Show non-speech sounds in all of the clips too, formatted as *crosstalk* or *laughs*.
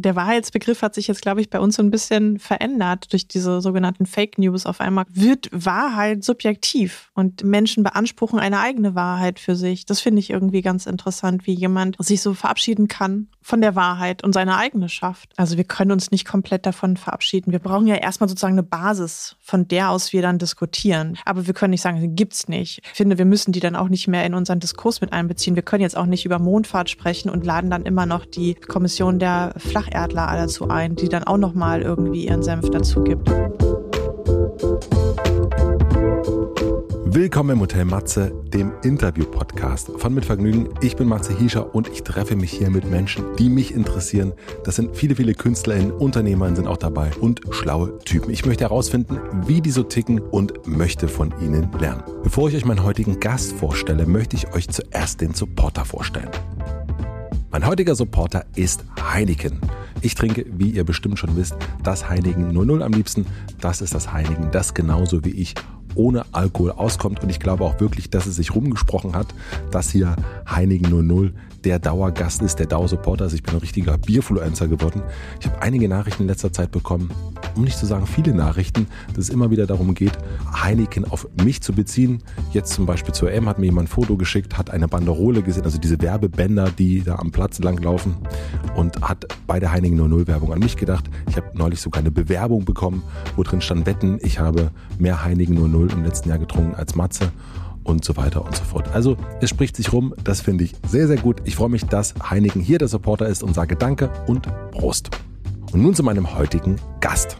Der Wahrheitsbegriff hat sich jetzt, glaube ich, bei uns so ein bisschen verändert durch diese sogenannten Fake News. Auf einmal wird Wahrheit subjektiv und Menschen beanspruchen eine eigene Wahrheit für sich. Das finde ich irgendwie ganz interessant, wie jemand sich so verabschieden kann von der Wahrheit und seine eigene schafft. Also wir können uns nicht komplett davon verabschieden. Wir brauchen ja erstmal sozusagen eine Basis, von der aus wir dann diskutieren. Aber wir können nicht sagen, gibt's nicht. Ich finde, wir müssen die dann auch nicht mehr in unseren Diskurs mit einbeziehen. Wir können jetzt auch nicht über Mondfahrt sprechen und laden dann immer noch die Kommission der Flacherdler dazu ein, die dann auch noch mal irgendwie ihren Senf dazu gibt. Willkommen im Hotel Matze, dem Interview-Podcast von Mit Vergnügen. Ich bin Matze Hiescher und ich treffe mich hier mit Menschen, die mich interessieren. Das sind viele, viele KünstlerInnen, UnternehmerInnen sind auch dabei und schlaue Typen. Ich möchte herausfinden, wie die so ticken und möchte von ihnen lernen. Bevor ich euch meinen heutigen Gast vorstelle, möchte ich euch zuerst den Supporter vorstellen. Mein heutiger Supporter ist Heineken. Ich trinke, wie ihr bestimmt schon wisst, das Heineken 00 am liebsten. Das ist das Heineken, das genauso wie ich ohne Alkohol auskommt. Und ich glaube auch wirklich, dass es sich rumgesprochen hat, dass hier Heineken 00 der Dauergast ist, der Dauersupporter ist. Ich bin ein richtiger Bierfluencer geworden. Ich habe einige Nachrichten in letzter Zeit bekommen, um nicht zu sagen viele Nachrichten, dass es immer wieder darum geht, Heineken auf mich zu beziehen. Jetzt zum Beispiel zur M hat mir jemand ein Foto geschickt, hat eine Banderole gesehen, also diese Werbebänder, die da am Platz langlaufen und hat bei der Heineken 00 Werbung an mich gedacht. Ich habe neulich sogar eine Bewerbung bekommen, wo drin stand Wetten, ich habe mehr Heineken 00 im letzten Jahr getrunken als Matze und so weiter und so fort. Also es spricht sich rum, das finde ich sehr, sehr gut. Ich freue mich, dass Heineken hier der Supporter ist und sage Danke und Prost. Und nun zu meinem heutigen Gast.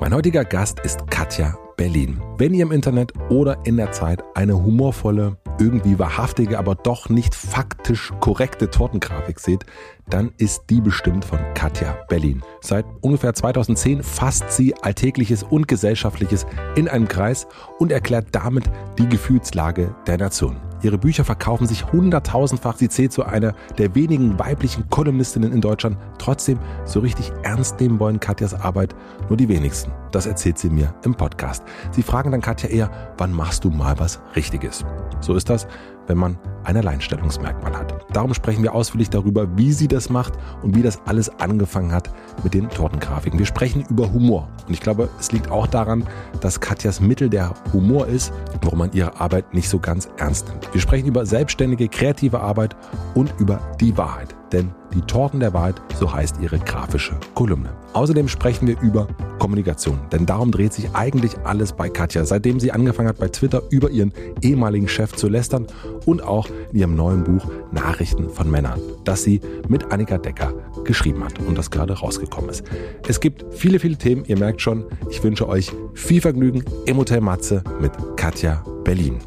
Mein heutiger Gast ist Katja Berlin. Wenn ihr im Internet oder in der Zeit eine humorvolle, irgendwie wahrhaftige, aber doch nicht faktisch korrekte Tortengrafik seht, dann ist die bestimmt von Katja Berlin. Seit ungefähr 2010 fasst sie Alltägliches und Gesellschaftliches in einen Kreis und erklärt damit die Gefühlslage der Nation. Ihre Bücher verkaufen sich hunderttausendfach. Sie zählt zu einer der wenigen weiblichen Kolumnistinnen in Deutschland. Trotzdem, so richtig ernst nehmen wollen Katjas Arbeit nur die wenigsten. Das erzählt sie mir im Podcast. Sie fragen dann Katja eher, wann machst du mal was Richtiges? So ist das, wenn man ein Alleinstellungsmerkmal hat. Darum sprechen wir ausführlich darüber, wie sie das macht und wie das alles angefangen hat mit den Tortengrafiken. Wir sprechen über Humor. Und ich glaube, es liegt auch daran, dass Katjas Mittel der Humor ist, warum man ihre Arbeit nicht so ganz ernst nimmt. Wir sprechen über selbstständige, kreative Arbeit und über die Wahrheit. Denn die Torten der Wahrheit, so heißt ihre grafische Kolumne. Außerdem sprechen wir über Kommunikation, denn darum dreht sich eigentlich alles bei Katja, seitdem sie angefangen hat bei Twitter über ihren ehemaligen Chef zu lästern und auch in ihrem neuen Buch Nachrichten von Männern, das sie mit Annika Decker geschrieben hat und das gerade rausgekommen ist. Es gibt viele, viele Themen, ihr merkt schon, ich wünsche euch viel Vergnügen im Hotel Matze mit Katja Berlin.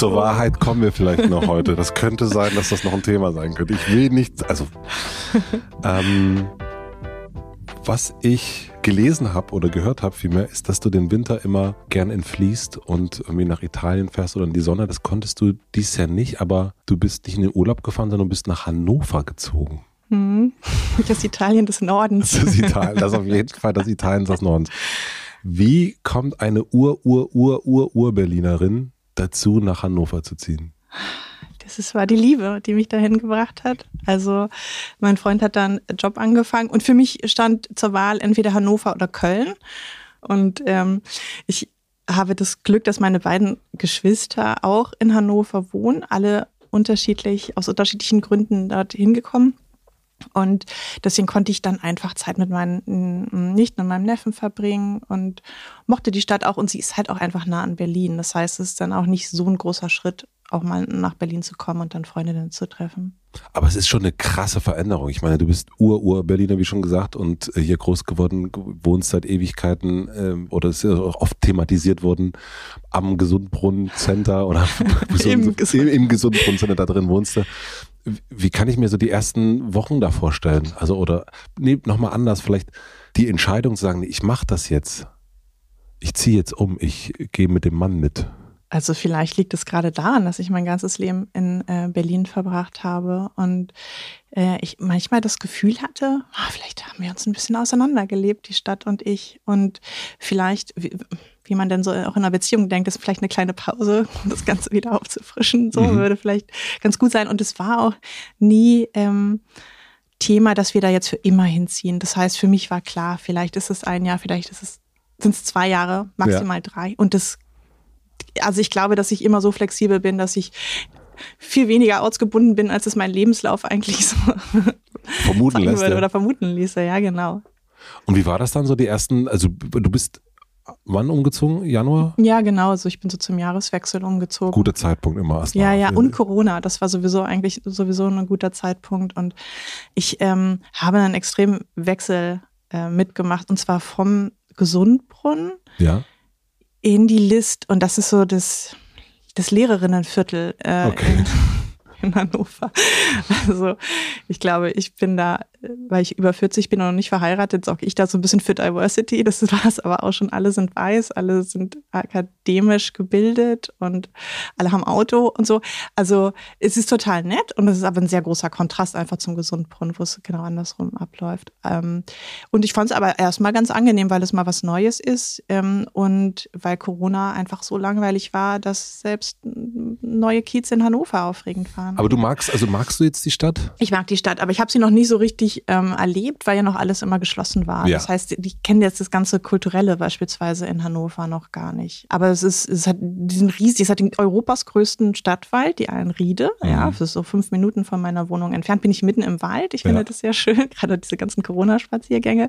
Zur Wahrheit kommen wir vielleicht noch heute. Das könnte sein, dass das noch ein Thema sein könnte. Ich will nicht, also ähm, was ich gelesen habe oder gehört habe vielmehr, ist, dass du den Winter immer gern entfließt und irgendwie nach Italien fährst oder in die Sonne. Das konntest du dies Jahr nicht, aber du bist nicht in den Urlaub gefahren, sondern du bist nach Hannover gezogen. Hm. Das Italien des Nordens. Das, Italien, das ist auf jeden Fall das Italien des Nordens. Wie kommt eine Ur-Ur-Ur-Ur-Ur-Berlinerin dazu, nach Hannover zu ziehen? Das war die Liebe, die mich dahin gebracht hat. Also mein Freund hat dann einen Job angefangen und für mich stand zur Wahl entweder Hannover oder Köln. Und ähm, ich habe das Glück, dass meine beiden Geschwister auch in Hannover wohnen, alle unterschiedlich, aus unterschiedlichen Gründen dort hingekommen. Und deswegen konnte ich dann einfach Zeit mit meinen mm, Nichten und meinem Neffen verbringen und mochte die Stadt auch. Und sie ist halt auch einfach nah an Berlin. Das heißt, es ist dann auch nicht so ein großer Schritt, auch mal nach Berlin zu kommen und dann Freundinnen zu treffen. Aber es ist schon eine krasse Veränderung. Ich meine, du bist Ur-Ur-Berliner, wie schon gesagt, und äh, hier groß geworden, wohnst seit Ewigkeiten ähm, oder ist ja auch oft thematisiert worden am Gesundbrunnen-Center oder *laughs* Im, Gesund im Gesundbrunnen-Center, da drin wohnst du. Wie kann ich mir so die ersten Wochen da vorstellen? Also, oder nee, nochmal anders, vielleicht die Entscheidung zu sagen, ich mache das jetzt. Ich ziehe jetzt um, ich gehe mit dem Mann mit. Also vielleicht liegt es gerade daran, dass ich mein ganzes Leben in äh, Berlin verbracht habe und äh, ich manchmal das Gefühl hatte, ah, vielleicht haben wir uns ein bisschen auseinandergelebt, die Stadt und ich. Und vielleicht, wie, wie man denn so auch in einer Beziehung denkt, ist vielleicht eine kleine Pause, um das Ganze wieder aufzufrischen. So mhm. würde vielleicht ganz gut sein. Und es war auch nie ähm, Thema, dass wir da jetzt für immer hinziehen. Das heißt, für mich war klar, vielleicht ist es ein Jahr, vielleicht ist es sind es zwei Jahre, maximal ja. drei. Und das, also ich glaube, dass ich immer so flexibel bin, dass ich viel weniger ortsgebunden bin, als es mein Lebenslauf eigentlich so *laughs* vermuten lässt. Oder vermuten ließe, ja, genau. Und wie war das dann so, die ersten, also du bist wann umgezogen? Januar? Ja, genau. Also ich bin so zum Jahreswechsel umgezogen. Guter Zeitpunkt immer. Erst ja, ja. Und Corona. Das war sowieso eigentlich sowieso ein guter Zeitpunkt. Und ich ähm, habe einen extremen Wechsel äh, mitgemacht. Und zwar vom Gesundbrunnen ja. In die List. Und das ist so das, das Lehrerinnenviertel äh, okay. In, Hannover. Also ich glaube, ich bin da, weil ich über 40 bin und noch nicht verheiratet, sage ich da so ein bisschen für Diversity. Das *laughs* war es aber auch schon. Alle sind weiß, alle sind akademisch gebildet und alle haben Auto und so. Also es ist total nett und es ist aber ein sehr großer Kontrast einfach zum Gesundbrunnen, wo es genau andersrum abläuft. Ähm, und ich fand es aber erstmal ganz angenehm, weil es mal was Neues ist ähm, und weil Corona einfach so langweilig war, dass selbst neue Kiez in Hannover aufregend waren. Aber du magst, also magst du jetzt die Stadt? Ich mag die Stadt, aber ich habe sie noch nie so richtig ähm, erlebt, weil ja noch alles immer geschlossen war. Ja. Das heißt, ich kenne jetzt das ganze Kulturelle beispielsweise in Hannover noch gar nicht. Aber es ist, es hat diesen riesig, es hat den Europas größten Stadtwald, die Allenriede. Mhm. Ja, das ist so fünf Minuten von meiner Wohnung entfernt. Bin ich mitten im Wald. Ich finde ja. das sehr schön. *laughs* Gerade diese ganzen Corona-Spaziergänge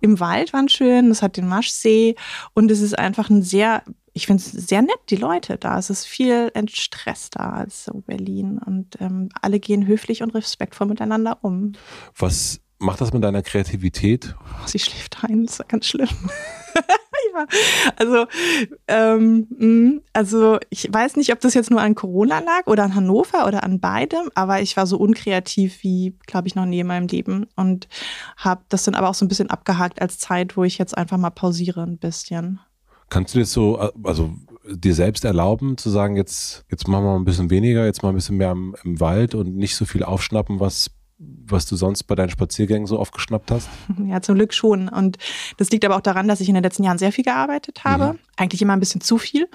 im Wald waren schön. Es hat den Maschsee und es ist einfach ein sehr ich finde es sehr nett, die Leute da. Es ist viel entstresster als so Berlin und ähm, alle gehen höflich und respektvoll miteinander um. Was macht das mit deiner Kreativität? Sie schläft ein, das ist ganz schlimm. *laughs* ja, also, ähm, mm, also ich weiß nicht, ob das jetzt nur an Corona lag oder an Hannover oder an beidem, aber ich war so unkreativ wie, glaube ich, noch nie in meinem Leben und habe das dann aber auch so ein bisschen abgehakt als Zeit, wo ich jetzt einfach mal pausiere ein bisschen. Kannst du das so, also dir selbst erlauben, zu sagen, jetzt, jetzt machen wir mal ein bisschen weniger, jetzt mal ein bisschen mehr im, im Wald und nicht so viel aufschnappen, was was du sonst bei deinen Spaziergängen so aufgeschnappt hast? *laughs* Ja, zum Glück schon. Und das liegt aber auch daran, dass ich in den letzten Jahren sehr viel gearbeitet habe. Mhm. Eigentlich immer ein bisschen zu viel.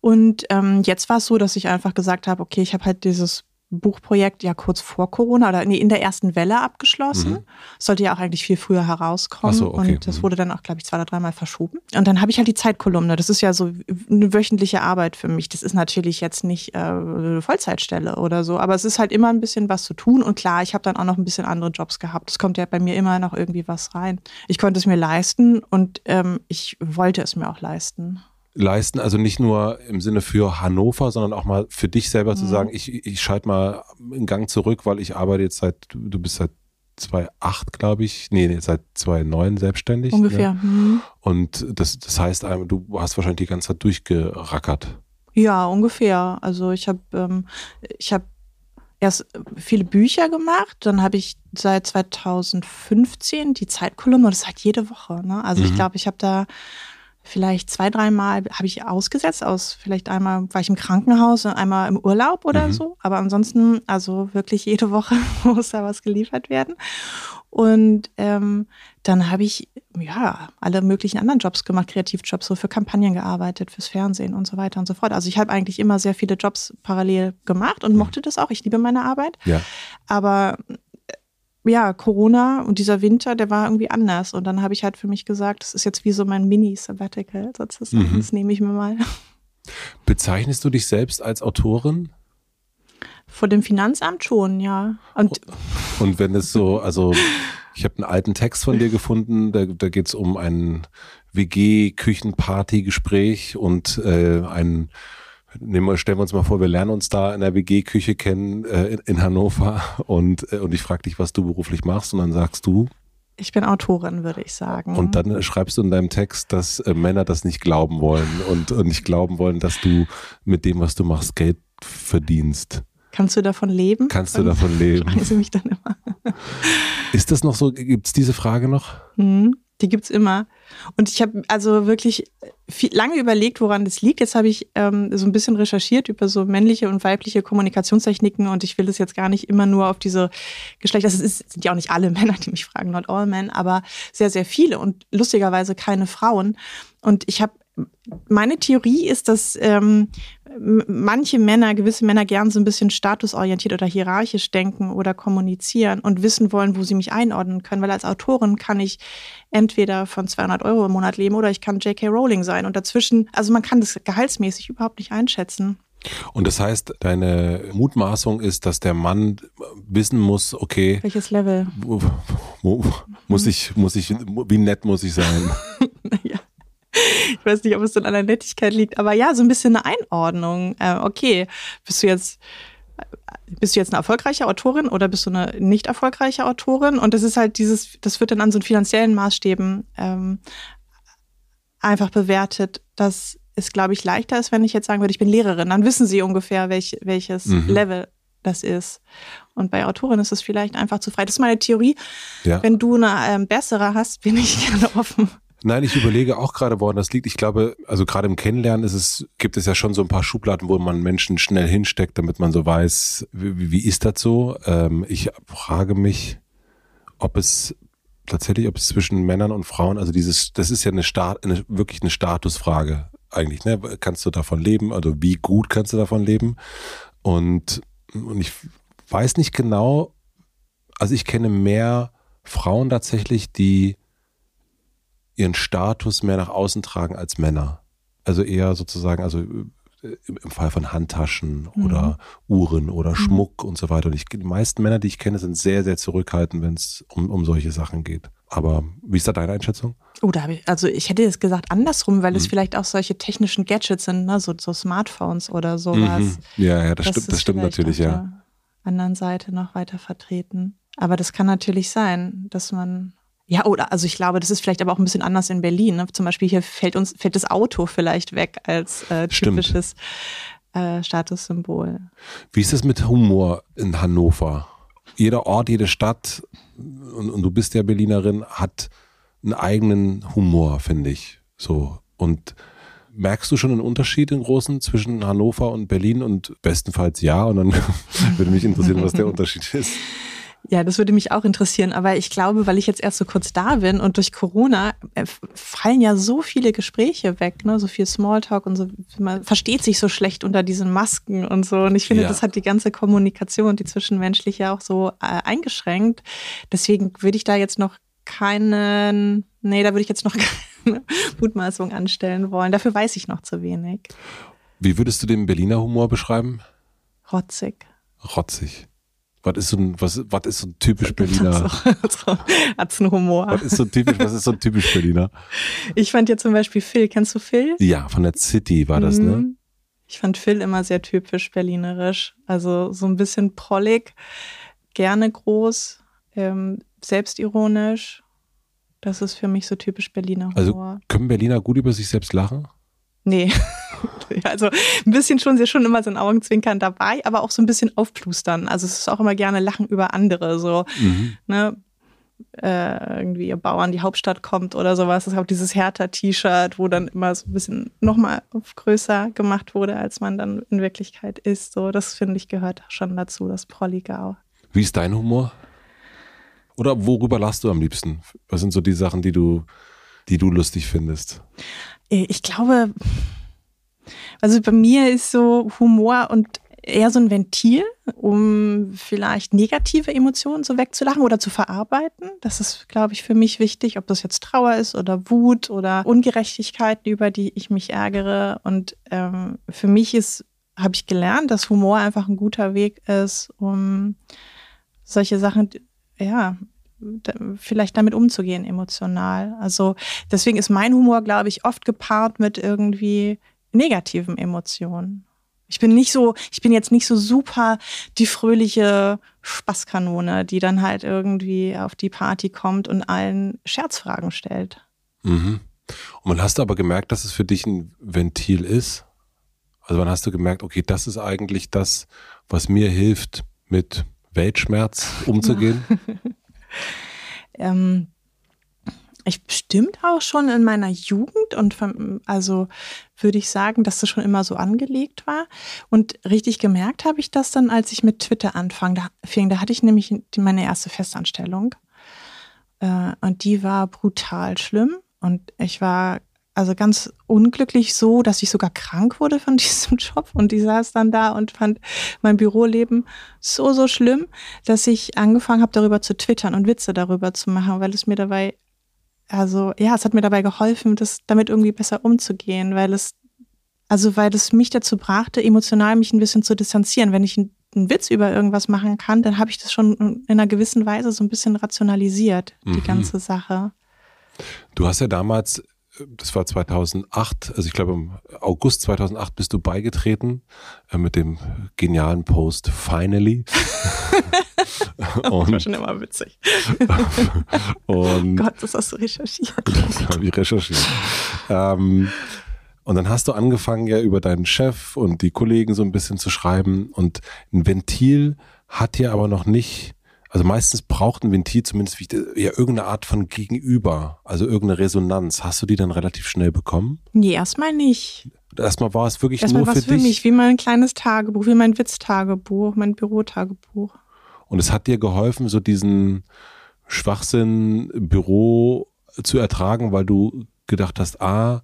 Und ähm, jetzt war es so, dass ich einfach gesagt habe, okay, ich habe halt dieses Buchprojekt ja kurz vor Corona oder nee, in der ersten Welle abgeschlossen. Mhm. Sollte ja auch eigentlich viel früher herauskommen. So, okay. Und das mhm. wurde dann auch, glaube ich, zwei oder dreimal verschoben. Und dann habe ich halt die Zeitkolumne. Das ist ja so eine wöchentliche Arbeit für mich. Das ist natürlich jetzt nicht äh, eine Vollzeitstelle oder so, aber es ist halt immer ein bisschen was zu tun. Und klar, ich habe dann auch noch ein bisschen andere Jobs gehabt. Es kommt ja bei mir immer noch irgendwie was rein. Ich konnte es mir leisten und ähm, ich wollte es mir auch leisten leisten? Also nicht nur im Sinne für Hannover, sondern auch mal für dich selber mhm. zu sagen, ich, ich schalte mal einen Gang zurück, weil ich arbeite jetzt seit, du bist seit 2008, glaube ich, nee, seit 2009 selbstständig. Ne? Ungefähr. Ne? Mhm. Und das, das heißt, du hast wahrscheinlich die ganze Zeit durchgerackert. Ja, ungefähr. Also ich habe ähm, ich habe erst viele Bücher gemacht, dann habe ich seit 2015 die Zeitkolumne, das ist halt jede Woche. Ne? Also mhm. ich glaube, ich habe da vielleicht zwei, dreimal habe ich ausgesetzt aus, vielleicht einmal war ich im Krankenhaus und einmal im Urlaub oder mhm. so. Aber ansonsten, also wirklich jede Woche *laughs* muss da was geliefert werden. Und ähm, dann habe ich ja alle möglichen anderen Jobs gemacht, Kreativjobs, so für Kampagnen gearbeitet, fürs Fernsehen und so weiter und so fort. Also ich habe eigentlich immer sehr viele Jobs parallel gemacht und mhm. mochte das auch. Ich liebe meine Arbeit. Ja. Aber ja, Corona und dieser Winter, der war irgendwie anders. Und dann habe ich halt für mich gesagt, das ist jetzt wie so mein Mini-Sabbatical sozusagen. Mhm. Das nehme ich mir mal. Bezeichnest du dich selbst als Autorin? Vor dem Finanzamt schon, ja. Und, und wenn es so, also ich habe einen alten Text von dir gefunden, da, da geht es um ein WG-Küchenparty-Gespräch und äh, ein Nehmen stellen wir uns mal vor, wir lernen uns da in der WG-Küche kennen äh, in, in, Hannover und, äh, und ich frage dich, was du beruflich machst und dann sagst du. Ich bin Autorin, würde ich sagen. Und dann schreibst du in deinem Text, dass äh, Männer das nicht glauben wollen und, und nicht glauben wollen, dass du mit dem, was du machst, Geld verdienst. Kannst du davon leben? Kannst du davon leben? *laughs* Fragen sie mich dann immer. Ist das noch so? Gibt es diese Frage noch? Mhm. Die gibt's immer. Und ich habe also wirklich viel, lange überlegt, woran das liegt. Jetzt habe ich ähm, so ein bisschen recherchiert über so männliche und weibliche Kommunikationstechniken und ich will das jetzt gar nicht immer nur auf diese Geschlechter. Ist, sind ja auch nicht alle *laughs* Männer, die mich fragen, not all men, aber sehr, sehr viele und lustigerweise keine Frauen. Und ich habe meine Theorie ist, dass ähm, manche Männer, gewisse Männer gern so ein bisschen statusorientiert oder hierarchisch denken oder kommunizieren und wissen wollen, wo sie mich einordnen können. Weil als Autorin kann ich entweder von 200 Euro im Monat leben oder ich kann J.K. Rowling sein. Und dazwischen, also man kann das gehaltsmäßig überhaupt nicht einschätzen. Und das heißt, deine Mutmaßung ist, dass der Mann wissen muss, okay. Welches Level? Muss ich, muss ich, wie nett muss ich sein? *laughs* Ich weiß nicht, ob es an einer Nettigkeit liegt, aber ja, so ein bisschen eine Einordnung. Äh, okay, bist du jetzt bist du jetzt eine erfolgreiche Autorin oder bist du eine nicht erfolgreiche Autorin? Und das ist halt dieses, das wird dann an so finanziellen Maßstäben ähm, einfach bewertet, dass es, glaube ich, leichter ist, wenn ich jetzt sagen würde, ich bin Lehrerin. Dann wissen sie ungefähr, welch, welches mhm. Level das ist. Und bei Autoren ist es vielleicht einfach zu frei. Das ist meine Theorie. Ja. Wenn du eine ähm, bessere hast, bin ich gerne offen. Nein, ich überlege auch gerade, woran das liegt. Ich glaube, also gerade im Kennenlernen ist es, gibt es ja schon so ein paar Schubladen, wo man Menschen schnell hinsteckt, damit man so weiß, wie, wie ist das so? Ähm, ich frage mich, ob es tatsächlich, ob es zwischen Männern und Frauen, also dieses, das ist ja eine, Stat, eine wirklich eine Statusfrage eigentlich, ne? Kannst du davon leben? Also wie gut kannst du davon leben? Und, und ich weiß nicht genau, also ich kenne mehr Frauen tatsächlich, die ihren Status mehr nach außen tragen als Männer. Also eher sozusagen, also äh, im Fall von Handtaschen mhm. oder Uhren oder mhm. Schmuck und so weiter. Und ich, die meisten Männer, die ich kenne, sind sehr, sehr zurückhaltend, wenn es um, um solche Sachen geht. Aber wie ist da deine Einschätzung? Oh, da ich, also ich hätte jetzt gesagt andersrum, weil mhm. es vielleicht auch solche technischen Gadgets sind, ne? so, so Smartphones oder sowas. Mhm. Ja, ja, das, das stimmt, das stimmt natürlich, ja. anderen Seite noch weiter vertreten. Aber das kann natürlich sein, dass man ja, oder also ich glaube, das ist vielleicht aber auch ein bisschen anders in Berlin. Ne? Zum Beispiel hier fällt uns fällt das Auto vielleicht weg als äh, typisches äh, Statussymbol. Wie ist es mit Humor in Hannover? Jeder Ort, jede Stadt, und, und du bist ja Berlinerin, hat einen eigenen Humor, finde ich. So. Und merkst du schon einen Unterschied in großen zwischen Hannover und Berlin und bestenfalls ja? Und dann *laughs* würde mich interessieren, was der *laughs* Unterschied ist. Ja, das würde mich auch interessieren. Aber ich glaube, weil ich jetzt erst so kurz da bin und durch Corona äh, fallen ja so viele Gespräche weg, ne? so viel Smalltalk und so. Man versteht sich so schlecht unter diesen Masken und so. Und ich finde, ja. das hat die ganze Kommunikation, die zwischenmenschliche auch so äh, eingeschränkt. Deswegen würde ich da jetzt noch keinen, nee, da würde ich jetzt noch *laughs* keine Mutmaßung anstellen wollen. Dafür weiß ich noch zu wenig. Wie würdest du den Berliner Humor beschreiben? Rotzig. Rotzig. Was ist so ein, was, was ist so ein typisch Berliner? Hat's einen Humor. Was ist so typisch, was ist so ein typisch Berliner? Ich fand ja zum Beispiel Phil. Kennst du Phil? Ja, von der City war das, ne? mhm. ne? Ich fand Phil immer sehr typisch berlinerisch. Also so ein bisschen prollig, gerne groß, ähm, selbstironisch. Das ist für mich so typisch Berliner also Humor. Also können Berliner gut über sich selbst lachen? Nee. *laughs* also ein bisschen schon, sie schon immer so ein Augenzwinkern dabei, aber auch so ein bisschen aufplustern. Also es ist auch immer gerne Lachen über andere, so, mhm. ne? Äh, irgendwie ihr Bauer in die Hauptstadt kommt oder sowas. Es gab dieses Hertha-T-Shirt, wo dann immer so ein bisschen nochmal größer gemacht wurde, als man dann in Wirklichkeit ist. So, das finde ich gehört schon dazu, das Prollige Wie ist dein Humor? Oder worüber lachst du am liebsten? Was sind so die Sachen, die du, die du lustig findest? Äh, ich glaube, also bei mir ist so Humor und eher so ein Ventil, um vielleicht negative Emotionen so wegzulachen oder zu verarbeiten. Das ist, glaube ich, für mich wichtig, ob das jetzt Trauer ist oder Wut oder Ungerechtigkeiten, über die ich mich ärgere. Und ähm, für mich ist, habe ich gelernt, dass Humor einfach ein guter Weg ist, um solche Sachen, ja, vielleicht damit umzugehen emotional. Also deswegen ist mein Humor, glaube ich, oft gepaart mit irgendwie negativen Emotionen. Ich bin nicht so, ich bin jetzt nicht so super die fröhliche Spaßkanone, die dann halt irgendwie auf die Party kommt und allen Scherzfragen stellt. Mhm. Und wann hast du aber gemerkt, dass es für dich ein Ventil ist? Also wann hast du gemerkt, okay, das ist eigentlich das, was mir hilft, mit Weltschmerz umzugehen? *laughs* ähm, ich bestimmt auch schon in meiner Jugend und also würde ich sagen, dass das schon immer so angelegt war. Und richtig gemerkt habe ich das dann, als ich mit Twitter anfing. Da, fing, da hatte ich nämlich meine erste Festanstellung. Äh, und die war brutal schlimm. Und ich war also ganz unglücklich so, dass ich sogar krank wurde von *laughs* diesem Job und die saß dann da und fand mein Büroleben so, so schlimm, dass ich angefangen habe, darüber zu twittern und Witze darüber zu machen, weil es mir dabei, also ja, es hat mir dabei geholfen, das damit irgendwie besser umzugehen, weil es, also weil es mich dazu brachte, emotional mich ein bisschen zu distanzieren. Wenn ich einen, einen Witz über irgendwas machen kann, dann habe ich das schon in einer gewissen Weise so ein bisschen rationalisiert, die Mhm. ganze Sache. Du hast ja damals, das war 2008, also ich glaube im August 2008 bist du beigetreten äh, mit dem genialen Post Finally. *laughs* Das war und schon immer witzig. *laughs* und Gott, das hast du recherchiert. *laughs* Das habe ich recherchiert. Ähm, und dann hast du angefangen, ja über deinen Chef und die Kollegen so ein bisschen zu schreiben. Und ein Ventil hat ja aber noch nicht, also meistens braucht ein Ventil zumindest ja irgendeine Art von Gegenüber, also irgendeine Resonanz. Hast du die dann relativ schnell bekommen? Nee, erstmal nicht. Erstmal war es wirklich Erstmal nur für für dich. mich, wie mein kleines Tagebuch, wie mein Witztagebuch, mein Bürotagebuch. Und es hat dir geholfen, so diesen Schwachsinn Büro zu ertragen, weil du gedacht hast, ah,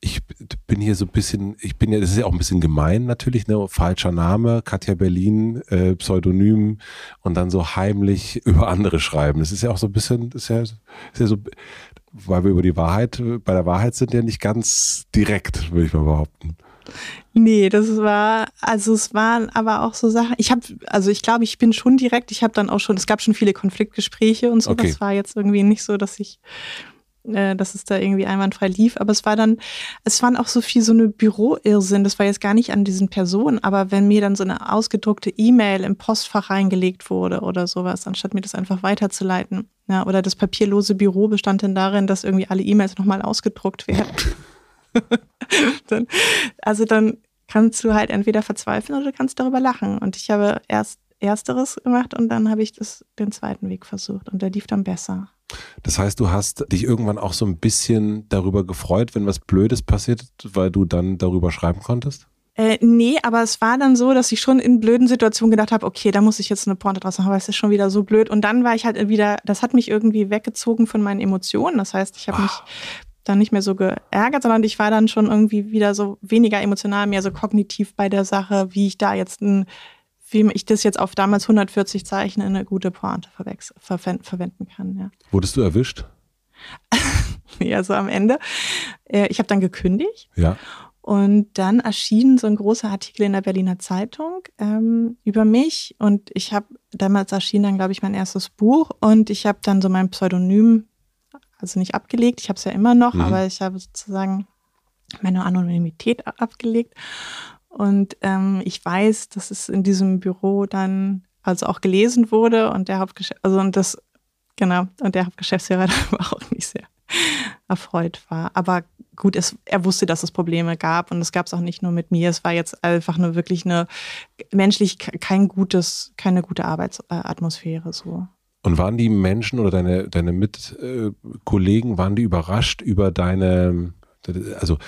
ich bin hier so ein bisschen, ich bin ja, das ist ja auch ein bisschen gemein natürlich, ne? Falscher Name, Katja Berlin, äh, Pseudonym und dann so heimlich *laughs* über andere schreiben. Das ist ja auch so ein bisschen, das ist ja, ist ja so, weil wir über die Wahrheit, bei der Wahrheit sind ja nicht ganz direkt, würde ich mal behaupten. Nee, das war, also es waren aber auch so Sachen. Ich habe, also ich glaube, ich bin schon direkt. Ich habe dann auch schon, es gab schon viele Konfliktgespräche und so. Okay. Das war jetzt irgendwie nicht so, dass ich, äh, dass es da irgendwie einwandfrei lief. Aber es war dann, es waren auch so viel so eine Büroirrsinn. Das war jetzt gar nicht an diesen Personen, aber wenn mir dann so eine ausgedruckte E-Mail im Postfach reingelegt wurde oder sowas, anstatt mir das einfach weiterzuleiten. Ja, oder das papierlose Büro bestand dann darin, dass irgendwie alle E-Mails nochmal ausgedruckt werden. *laughs* dann, also dann kannst du halt entweder verzweifeln oder du kannst darüber lachen. Und ich habe erst Ersteres gemacht und dann habe ich das, den zweiten Weg versucht und der lief dann besser. Das heißt, du hast dich irgendwann auch so ein bisschen darüber gefreut, wenn was Blödes passiert, weil du dann darüber schreiben konntest? Äh, nee, aber es war dann so, dass ich schon in blöden Situationen gedacht habe, okay, da muss ich jetzt eine Pointe draus machen, aber es ist schon wieder so blöd. Und dann war ich halt wieder, das hat mich irgendwie weggezogen von meinen Emotionen. Das heißt, ich habe mich dann nicht mehr so geärgert, sondern ich war dann schon irgendwie wieder so weniger emotional, mehr so kognitiv bei der Sache, wie ich da jetzt ein, wie ich das jetzt auf damals 140 Zeichen in eine gute Pointe verwenden kann. Ja. Wurdest du erwischt? *laughs* Nee, also am Ende. Äh, ich habe dann gekündigt Ja. und dann erschien so ein großer Artikel in der Berliner Zeitung ähm, über mich und ich habe damals erschien dann glaube ich mein erstes Buch und ich habe dann so mein Pseudonym also nicht abgelegt, ich habe es ja immer noch, Mhm. aber ich habe sozusagen meine Anonymität abgelegt und ähm, ich weiß, dass es in diesem Büro dann also auch gelesen wurde und der Hauptgeschäftsführer, also und das genau und der Hauptgeschäftsführer *laughs* dann auch nicht sehr erfreut war. Aber gut, es, er wusste, dass es Probleme gab und es gab es auch nicht nur mit mir. Es war jetzt einfach nur wirklich eine menschlich kein gutes, keine gute Arbeitsatmosphäre so. Und waren die Menschen oder deine, deine Mitkollegen, waren die überrascht über deine, also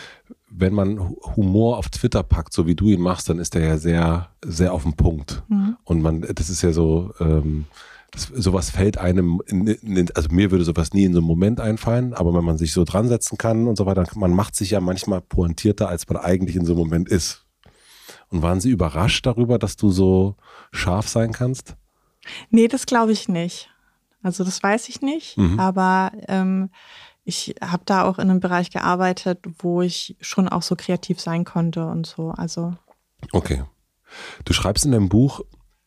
wenn man Humor auf Twitter packt, so wie du ihn machst, dann ist der ja sehr, sehr auf den Punkt. Mhm. Und man, das ist ja so, ähm, das, sowas fällt einem, in, in, also mir würde sowas nie in so einem Moment einfallen, aber wenn man sich so dran setzen kann und so weiter, man macht sich ja manchmal pointierter, als man eigentlich in so einem Moment ist. Und waren sie überrascht darüber, dass du so scharf sein kannst? Nee, das glaube ich nicht. Also das weiß ich nicht, Mhm. aber ähm, ich habe da auch in einem Bereich gearbeitet, wo ich schon auch so kreativ sein konnte und so. Also Okay. Du schreibst in deinem Buch,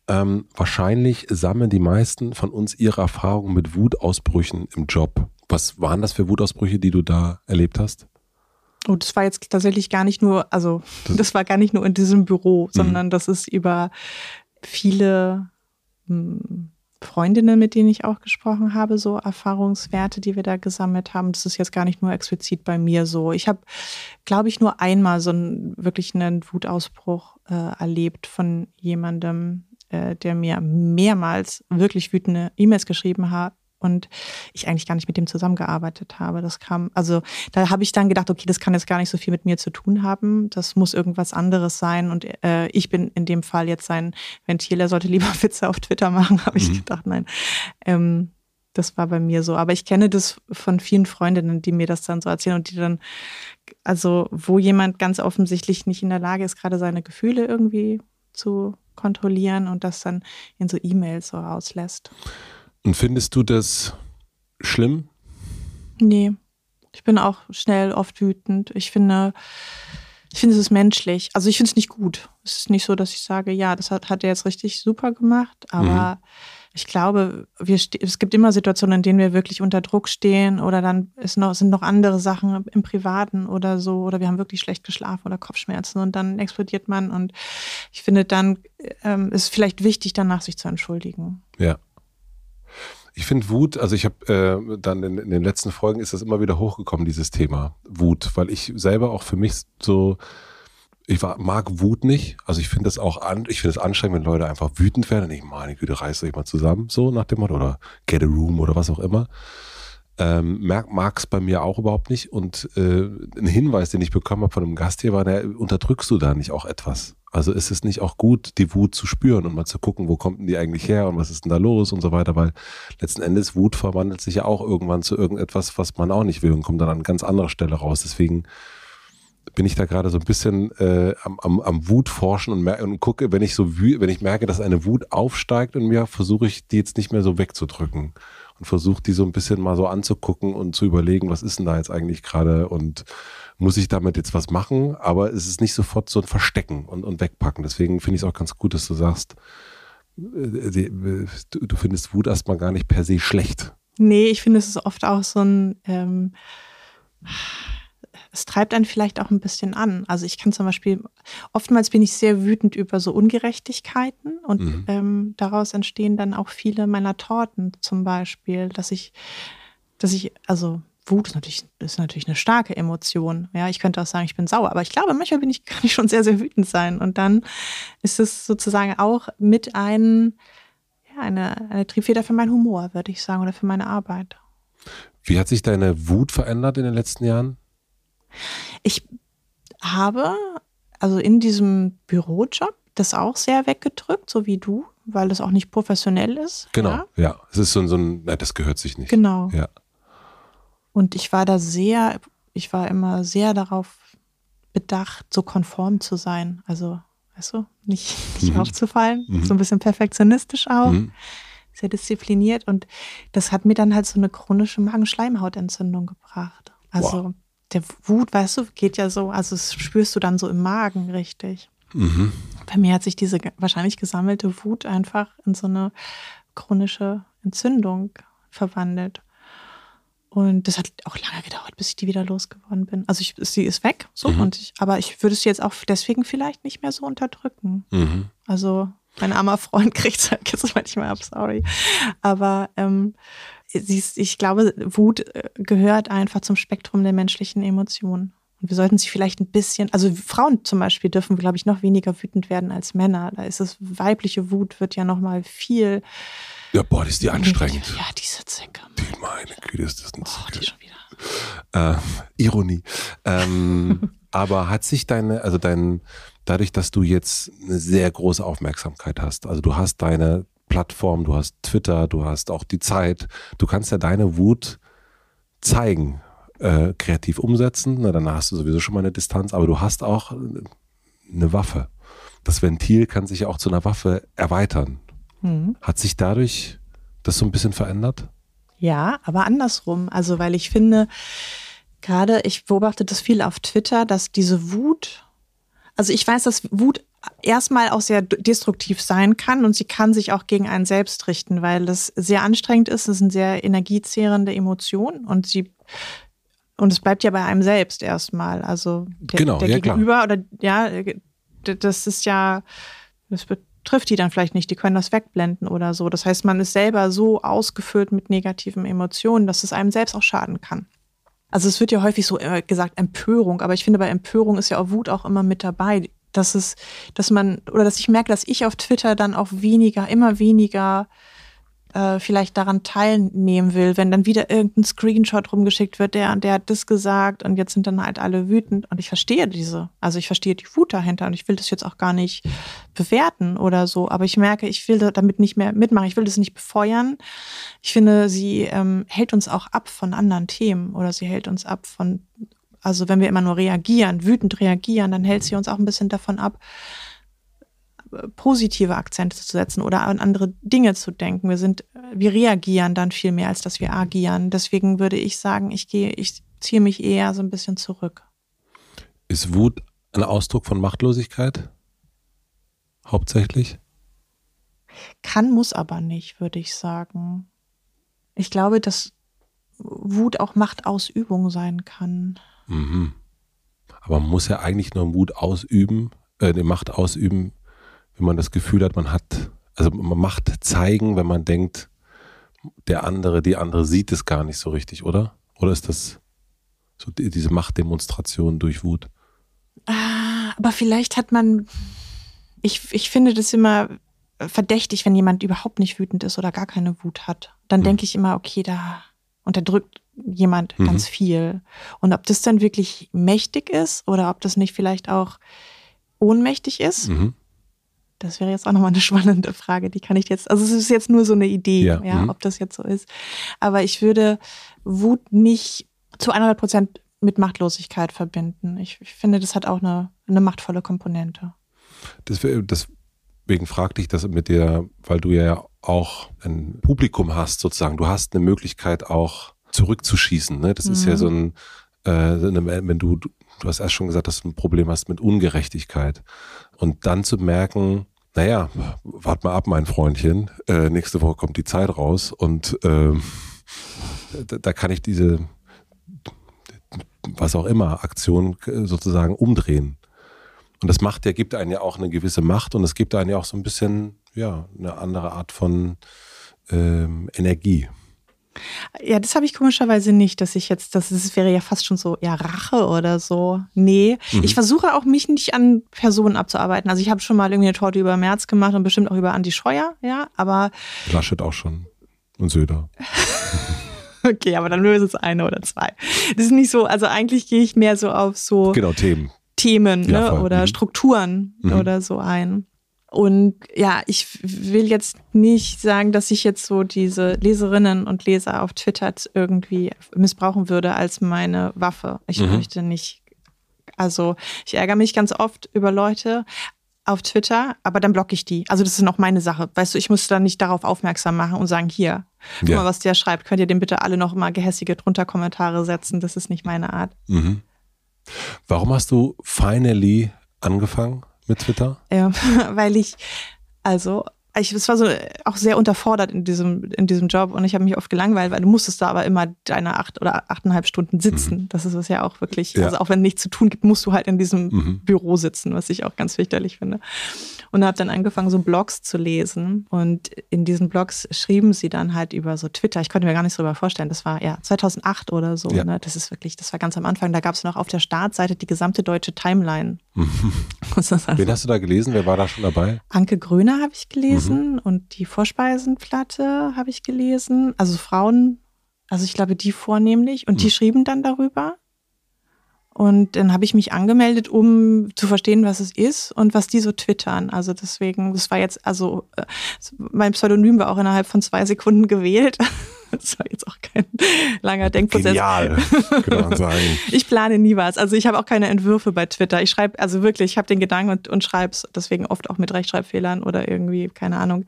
ähm, wahrscheinlich sammeln die meisten von uns ihre Erfahrungen mit Wutausbrüchen im Job. Was waren das für Wutausbrüche, die du da erlebt hast? Oh, das war jetzt tatsächlich gar nicht nur, also Das- das war gar nicht nur in diesem Büro, Mhm. sondern das ist über viele hm, Freundinnen, mit denen ich auch gesprochen habe, so Erfahrungswerte, die wir da gesammelt haben. Das ist jetzt gar nicht nur explizit bei mir so. Ich habe, glaube ich, nur einmal so einen wirklich einen Wutausbruch äh, erlebt von jemandem, äh, der mir mehrmals wirklich wütende E-Mails geschrieben hat und ich eigentlich gar nicht mit dem zusammengearbeitet habe. Das kam, also da habe ich dann gedacht, okay, das kann jetzt gar nicht so viel mit mir zu tun haben. Das muss irgendwas anderes sein. Und äh, ich bin in dem Fall jetzt sein Ventil. Er sollte lieber *laughs* Witze auf Twitter machen, habe ich Mhm. gedacht. Nein. Ähm, das war bei mir so. Aber ich kenne das von vielen Freundinnen, die mir das dann so erzählen und die dann, also wo jemand ganz offensichtlich nicht in der Lage ist, gerade seine Gefühle irgendwie zu kontrollieren und das dann in so E-Mails so rauslässt. Und findest du das schlimm? Nee. Ich bin auch schnell oft wütend. Ich finde, ich finde, es ist menschlich. Also ich finde es nicht gut. Es ist nicht so, dass ich sage, ja, das hat, hat er jetzt richtig super gemacht, aber mhm. ich glaube, wir es gibt immer Situationen, in denen wir wirklich unter Druck stehen oder dann ist noch, sind noch andere Sachen im Privaten oder so oder wir haben wirklich schlecht geschlafen oder Kopfschmerzen und dann explodiert man und ich finde, dann ähm, ist vielleicht wichtig, danach sich zu entschuldigen. Ja. Ich finde Wut, also ich habe äh, dann in, in, den letzten Folgen ist das immer wieder hochgekommen, dieses Thema Wut, weil ich selber auch für mich so, ich war, mag Wut nicht. Also ich finde das auch an, ich finde es anstrengend, wenn Leute einfach wütend werden und ich meine Güte, reißt euch mal zusammen, so nach dem Motto, oder get a room oder was auch immer. Ähm, mag es bei mir auch überhaupt nicht. Und äh, ein Hinweis, den ich bekommen habe von einem Gast hier, war, der, unterdrückst du da nicht auch etwas? Also ist es nicht auch gut, die Wut zu spüren und mal zu gucken, wo kommt denn die eigentlich her und was ist denn da los und so weiter, weil letzten Endes Wut verwandelt sich ja auch irgendwann zu irgendetwas, was man auch nicht will und kommt dann an ganz anderer Stelle raus. Deswegen bin ich da gerade so ein bisschen äh, am, am, am Wut forschen und, und gucke, wenn ich so wenn ich merke, dass eine Wut aufsteigt in mir, versuche ich die jetzt nicht mehr so wegzudrücken und versuche die so ein bisschen mal so anzugucken und zu überlegen, was ist denn da jetzt eigentlich gerade und muss ich damit jetzt was machen, aber es ist nicht sofort so ein Verstecken und, und Wegpacken. Deswegen finde ich es auch ganz gut, dass du sagst, äh, du findest Wut erstmal gar nicht per se schlecht. Nee, ich finde, es ist oft auch so ein, ähm, es treibt einen vielleicht auch ein bisschen an. Also ich kann zum Beispiel, oftmals bin ich sehr wütend über so Ungerechtigkeiten und mhm. ähm, daraus entstehen dann auch viele meiner Torten zum Beispiel, dass ich, dass ich, also Wut ist natürlich, ist natürlich eine starke Emotion. Ja, ich könnte auch sagen, ich bin sauer, aber ich glaube, manchmal bin ich, *laughs* kann ich schon sehr, sehr wütend sein. Und dann ist es sozusagen auch mit ein, ja, eine, eine Triebfeder für meinen Humor, würde ich sagen, oder für meine Arbeit. Wie hat sich deine Wut verändert in den letzten Jahren? Ich habe, also in diesem Bürojob, das auch sehr weggedrückt, so wie du, weil das auch nicht professionell ist. Genau, ja. ja. Es ist so, so ein, nein, das gehört sich nicht. Genau. Ja. Und ich war da sehr, ich war immer sehr darauf bedacht, so konform zu sein. Also, weißt du, nicht, nicht mhm. aufzufallen. Mhm. So ein bisschen perfektionistisch auch. Mhm. Sehr diszipliniert. Und das hat mir dann halt so eine chronische Magenschleimhautentzündung gebracht. Also, wow. Der Wut, weißt du, geht ja so, also das spürst du dann so im Magen richtig. Mhm. Bei mir hat sich diese wahrscheinlich gesammelte Wut einfach in so eine chronische Entzündung verwandelt. Und das hat auch lange gedauert, bis ich die wieder losgeworden bin. Also ich, sie ist weg, so mhm. und ich, aber ich würde es jetzt auch deswegen vielleicht nicht mehr so unterdrücken. Mhm. Also mein armer Freund *laughs* kriegt es halt jetzt manchmal ab, sorry. Aber ähm, ist, ich glaube, Wut äh, gehört einfach zum Spektrum der menschlichen Emotionen. Und wir sollten sich vielleicht ein bisschen, also Frauen zum Beispiel dürfen, glaube ich, noch weniger wütend werden als Männer. Da ist es, weibliche Wut wird ja noch mal viel ja, boah, die ist die anstrengend. Ja, diese Zicke. Die, meine Güte, ist das ein Zicke. Oh, die schon wieder. Äh, Ironie. Ähm, *laughs* aber hat sich deine, also dein, dadurch, dass du jetzt eine sehr große Aufmerksamkeit hast, also du hast deine Plattform, du hast Twitter, du hast auch die Zeit, du kannst ja deine Wut zeigen, äh, kreativ umsetzen, na, dann hast du sowieso schon mal eine Distanz, aber du hast auch eine Waffe. Das Ventil kann sich ja auch zu einer Waffe erweitern. Mhm. Hat sich dadurch das so ein bisschen verändert? Ja, aber andersrum. Also, weil ich finde, gerade, ich beobachte das viel auf Twitter, dass diese Wut, also ich weiß, dass Wut erstmal auch sehr destruktiv sein kann und sie kann sich auch gegen einen selbst richten, weil das sehr anstrengend ist. Es ist eine sehr energiezehrende Emotion und sie und es bleibt ja bei einem selbst erstmal. Also der, genau, der ja, Gegenüber klar. oder ja, das ist ja, das wird trifft die dann vielleicht nicht, die können das wegblenden oder so. Das heißt, man ist selber so ausgefüllt mit negativen Emotionen, dass es einem selbst auch schaden kann. Also es wird ja häufig so äh, gesagt Empörung, aber ich finde bei Empörung ist ja auch Wut auch immer mit dabei, dass es, dass man oder dass ich merke, dass ich auf Twitter dann auch weniger, immer weniger äh, vielleicht daran teilnehmen will, wenn dann wieder irgendein Screenshot rumgeschickt wird, der der hat das gesagt und jetzt sind dann halt alle wütend. Und ich verstehe diese, also ich verstehe die Wut dahinter und ich will das jetzt auch gar nicht bewerten oder so, aber ich merke, ich will damit nicht mehr mitmachen, ich will das nicht befeuern. Ich finde, sie ähm, hält uns auch ab von anderen Themen oder sie hält uns ab von, also wenn wir immer nur reagieren, wütend reagieren, dann hält sie uns auch ein bisschen davon ab, positive Akzente zu setzen oder an andere Dinge zu denken. Wir sind, wir reagieren dann viel mehr, als dass wir agieren. Deswegen würde ich sagen, ich gehe, ich ziehe mich eher so ein bisschen zurück. Ist Wut ein Ausdruck von Machtlosigkeit? Hauptsächlich? Kann, muss aber nicht, würde ich sagen. Ich glaube, dass Wut auch Machtausübung sein kann. Mhm. Aber man muss ja eigentlich nur Mut ausüben, äh, die Macht ausüben, wenn man das Gefühl hat, man hat, also man macht zeigen, wenn man denkt, der andere, die andere sieht es gar nicht so richtig, oder? Oder ist das so diese Machtdemonstration durch Wut? Ah, aber vielleicht hat man, ich, ich finde das immer verdächtig, wenn jemand überhaupt nicht wütend ist oder gar keine Wut hat. Dann hm. denke ich immer, okay, da unterdrückt jemand mhm. ganz viel. Und ob das dann wirklich mächtig ist oder ob das nicht vielleicht auch ohnmächtig ist, mhm. Das wäre jetzt auch nochmal eine *laughs* spannende Frage. Die kann ich jetzt, also es ist jetzt nur so eine Idee, ja, ja mhm. ob das jetzt so ist. Aber ich würde Wut nicht zu 100 Prozent mit Machtlosigkeit verbinden. Ich, ich, finde, das hat auch eine, eine machtvolle Komponente. Das, deswegen fragte ich das mit dir, weil du ja auch ein Publikum hast, sozusagen. Du hast eine Möglichkeit auch zurückzuschießen. Ne? Das mhm. ist ja so ein, äh, wenn du, du hast erst schon gesagt, dass du ein Problem hast mit Ungerechtigkeit. Und dann zu merken, naja, wart mal ab, mein Freundchen. Äh, nächste Woche kommt die Zeit raus und äh, da, da, kann ich diese, was auch immer, Aktion sozusagen umdrehen. Und das macht ja, gibt einen ja auch eine gewisse Macht und es gibt einen ja auch so ein bisschen, ja, eine andere Art von ähm, Energie. Ja, das habe ich komischerweise nicht, dass ich jetzt, das, das wäre ja fast schon so, ja, Rache oder so. Nee. Mhm. Ich versuche auch, mich nicht an Personen abzuarbeiten. Also ich habe schon mal irgendwie eine Torte über März gemacht und bestimmt auch über Andi Scheuer, ja, aber. Laschet auch schon. Und Söder. *laughs* okay, aber dann ist es eine oder zwei. Das ist nicht so, also eigentlich gehe ich mehr so auf so. Genau, Themen. Themen ja, ne, oder mhm. Strukturen mhm. oder so ein. Und ja, ich will jetzt nicht sagen, dass ich jetzt so diese Leserinnen und Leser auf Twitter irgendwie missbrauchen würde als meine Waffe. Ich mhm. möchte nicht, also ich ärgere mich ganz oft über Leute auf Twitter, aber dann blocke ich die. Also das ist noch meine Sache. Weißt du, ich muss dann nicht darauf aufmerksam machen und sagen, hier, guck ja. mal, was der schreibt. Könnt ihr dem bitte alle noch mal gehässige drunter Kommentare setzen? Das ist nicht meine Art. Mhm. Warum hast du finally angefangen? Mit Twitter? Ja, *laughs* weil ich, also ich, es war so auch sehr unterfordert in diesem, in diesem Job und ich habe mich oft gelangweilt, weil du musstest da aber immer deine acht oder achteinhalb Stunden sitzen. Mhm. Das ist es ja auch wirklich. Ja. Also auch wenn nichts zu tun gibt, musst du halt in diesem mhm. Büro sitzen, was ich auch ganz fürchterlich finde und habe dann angefangen, so Blogs zu lesen. Und in diesen Blogs schrieben sie dann halt über so Twitter. Ich konnte mir gar nichts darüber vorstellen. Das war ja 2008 oder so. Ja. Ne? Das ist wirklich, das war ganz am Anfang. Da gab es noch auf der Startseite die gesamte deutsche Timeline. *laughs* also Wen hast du da gelesen? Wer war da schon dabei? Anke Gröner habe ich gelesen mhm. und die Vorspeisenplatte habe ich gelesen. Also Frauen, also ich glaube die vornehmlich. Und die mhm. schrieben dann darüber. Und dann habe ich mich angemeldet, um zu verstehen, was es ist und was die so twittern. Also deswegen, das war jetzt, also äh, mein Pseudonym war auch innerhalb von zwei Sekunden gewählt. *laughs* Das war jetzt auch kein langer Denkprozess. Genial, kann man sagen. *laughs* Ich plane nie was. Also ich habe auch keine Entwürfe bei Twitter. Ich schreibe, also wirklich, ich habe den Gedanken und, und schreibe es deswegen oft auch mit Rechtschreibfehlern oder irgendwie, keine Ahnung.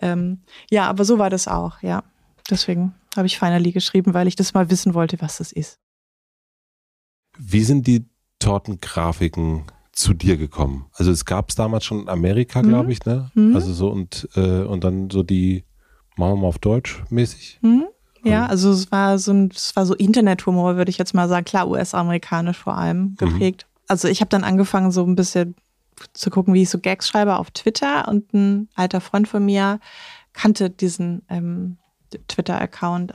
Ähm, ja, aber so war das auch, ja. Deswegen habe ich Finally geschrieben, weil ich das mal wissen wollte, was das ist. Wie sind die Tortengrafiken zu dir gekommen? Also es gab es damals schon in Amerika, mhm. glaube ich, ne? Mhm. Also so und, äh, und dann so die, machen wir mal auf Deutsch mäßig. Mhm. Ja, also es war so ein, es war so Internethumor, würde ich jetzt mal sagen. Klar, US-amerikanisch vor allem mhm. geprägt. Also ich habe dann angefangen, so ein bisschen zu gucken, wie ich so Gags schreibe auf Twitter und ein alter Freund von mir kannte diesen ähm, Twitter-Account.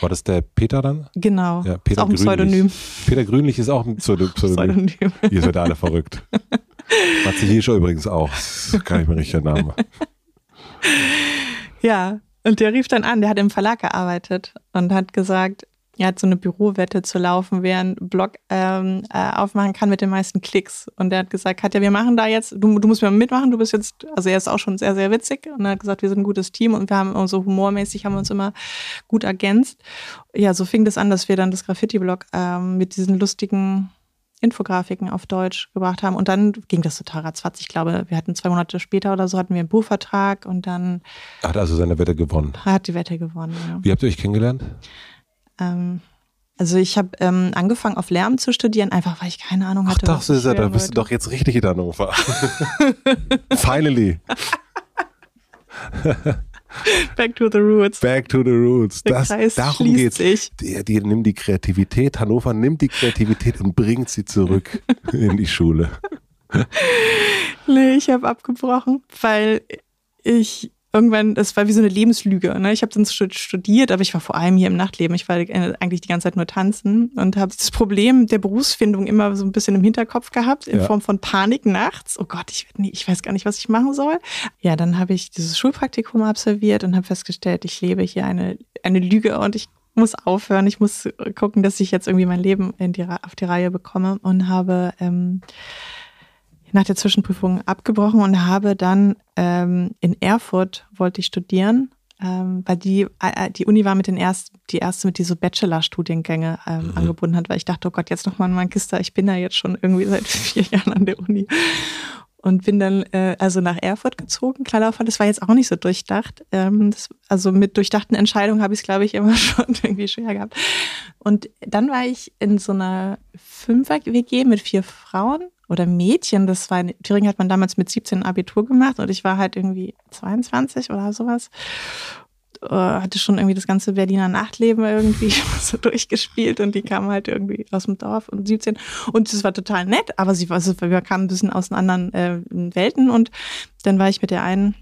War das der Peter dann? Genau. Ja, Peter ist auch ein Pseudonym. Peter Grünlich ist auch ein *laughs* Pseudonym. Pseudonym. Ihr seid alle verrückt. *laughs* Matze Hirscher übrigens auch. Das ist gar nicht mehr richtiger Name. Ja, Und der rief dann an, der hat im Verlag gearbeitet und hat gesagt, er hat so eine Bürowette zu laufen, wer einen Blog ähm, äh, aufmachen kann mit den meisten Klicks. Und er hat gesagt, Katja, wir machen da jetzt, du, du musst mir mitmachen, du bist jetzt, also er ist auch schon sehr, sehr witzig und er hat gesagt, wir sind ein gutes Team und wir haben so also humormäßig haben wir uns immer gut ergänzt. Ja, so fing das an, dass wir dann das Graffiti-Blog ähm, mit diesen lustigen Infografiken auf Deutsch gebracht haben. Und dann ging das total ratzfatz. Ich glaube, wir hatten zwei Monate später oder so hatten wir einen Buchvertrag und dann. Hat also seine Wette gewonnen. Hat die Wette gewonnen, ja. Wie habt ihr euch kennengelernt? Ähm, also ich habe ähm, angefangen auf Lärm zu studieren, einfach weil ich keine Ahnung hatte. Ach, das ist ja, da bist du doch jetzt richtig in Hannover. *laughs* Finally. Back to the roots. Back to the roots. Das, darum geht's. Sich. Die, die nimmt die Kreativität, Hannover nimmt die Kreativität und bringt sie zurück *laughs* in die Schule. nee, ich habe abgebrochen, weil ich irgendwann, das war wie so eine Lebenslüge. Ne? Ich habe dann studiert, aber ich war vor allem hier im Nachtleben. Ich war eigentlich die ganze Zeit nur tanzen und habe das Problem der Berufsfindung immer so ein bisschen im Hinterkopf gehabt, in ja. Form von Panik nachts. Oh Gott, ich, nie, ich weiß gar nicht, was ich machen soll. Ja, dann habe ich dieses Schulpraktikum absolviert und habe festgestellt, ich lebe hier eine, eine Lüge und ich muss aufhören. Ich muss gucken, dass ich jetzt irgendwie mein Leben in die, auf die Reihe bekomme und habe ähm, nach der Zwischenprüfung abgebrochen und habe dann ähm, in Erfurt wollte ich studieren, ähm, weil die, äh, die Uni war mit den ersten, die erste mit diese Bachelor-Studiengänge ähm, mhm. angebunden hat, weil ich dachte, oh Gott, jetzt nochmal ein Magister, ich bin da jetzt schon irgendwie seit *laughs* vier Jahren an der Uni. Und bin dann äh, also nach Erfurt gezogen. Fall, das war jetzt auch nicht so durchdacht. Ähm, das, also mit durchdachten Entscheidungen habe ich es, glaube ich, immer *laughs* schon irgendwie schwer gehabt. Und dann war ich in so einer Fünfer-WG mit vier Frauen oder Mädchen, das war in Thüringen hat man damals mit 17 Abitur gemacht und ich war halt irgendwie 22 oder sowas. Uh, hatte schon irgendwie das ganze Berliner Nachtleben irgendwie *laughs* so durchgespielt und die kamen halt irgendwie aus dem Dorf und 17 und es war total nett, aber sie war, also wir kamen ein bisschen aus anderen äh, Welten und dann war ich mit der einen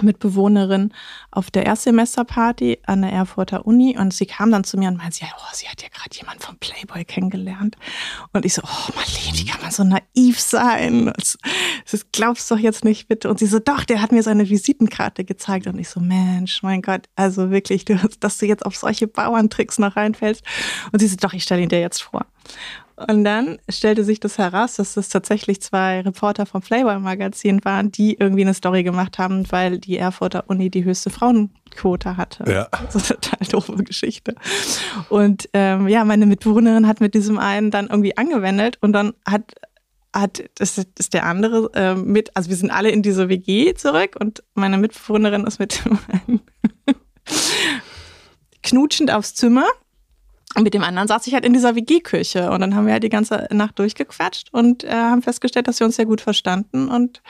Mitbewohnerin auf der Erstsemesterparty an der Erfurter Uni und sie kam dann zu mir und meinte, ja, oh, sie hat ja gerade jemanden vom Playboy kennengelernt. Und ich so, oh Marlene, wie kann man so naiv sein? Das, das glaubst du doch jetzt nicht, bitte. Und sie so, doch, der hat mir seine Visitenkarte gezeigt. Und ich so, Mensch, mein Gott, also wirklich, dass du jetzt auf solche Bauerntricks noch reinfällst. Und sie so, doch, ich stelle ihn dir jetzt vor. Und dann stellte sich das heraus, dass das tatsächlich zwei Reporter vom Playboy-Magazin waren, die irgendwie eine Story gemacht haben, weil die Erfurter Uni die höchste Frauenquote hatte. Ja. Das ist eine total doofe Geschichte. Und ähm, ja, meine Mitbewohnerin hat mit diesem einen dann irgendwie angewendet und dann hat hat, das ist der andere äh, mit, also wir sind alle in diese WG zurück und meine Mitbewohnerin ist mit dem einen *laughs* knutschend aufs Zimmer und mit dem anderen saß ich halt in dieser WG-Küche und dann haben wir halt die ganze Nacht durchgequatscht und äh, haben festgestellt, dass wir uns sehr gut verstanden und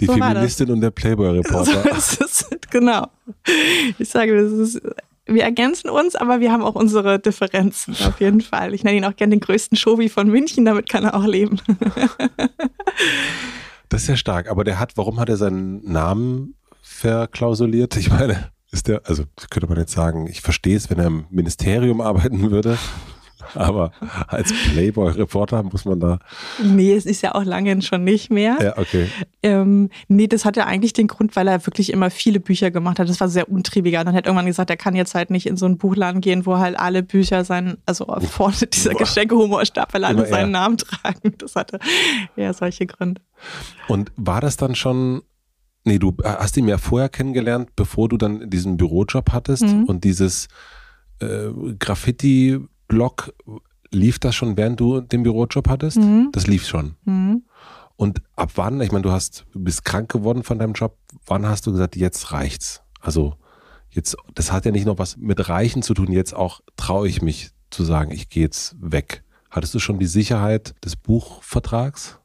die so Feministin und der Playboy-Reporter. *laughs* So genau. Ich sage, das ist, wir ergänzen uns, aber wir haben auch unsere Differenzen auf jeden Fall. Ich nenne ihn auch gerne den größten Shovi von München, damit kann er auch leben. das ist ja stark. Aber der hat, warum hat er seinen Namen verklausuliert? Ich meine, ist der, also könnte man jetzt sagen, ich verstehe es, wenn er im Ministerium arbeiten würde. Aber als Playboy-Reporter muss man da. Nee, es ist ja auch lange schon nicht mehr. Ja, okay. Ähm, nee, das hat ja eigentlich den Grund, weil er wirklich immer viele Bücher gemacht hat. Das war sehr untriebiger. Dann hat irgendwann gesagt, er kann jetzt halt nicht in so einen Buchladen gehen, wo halt alle Bücher seinen, also vorne dieser Geschenkehumorstapel alle seinen Namen tragen. Das hatte ja solche Gründe. Und war das dann schon Nee, du äh, hast ihn ja vorher kennengelernt, bevor du dann diesen Bürojob hattest mhm. und dieses äh, Graffiti-Blog, lief das schon, während du den Bürojob hattest? Mhm. Das lief schon. Mhm. Und ab wann, ich meine, du hast, du bist krank geworden von deinem Job, wann hast du gesagt, jetzt reicht's? Also jetzt, das hat ja nicht noch was mit Reichen zu tun, jetzt auch traue ich mich zu sagen, ich gehe jetzt weg. Hattest du schon die Sicherheit des Buchvertrags?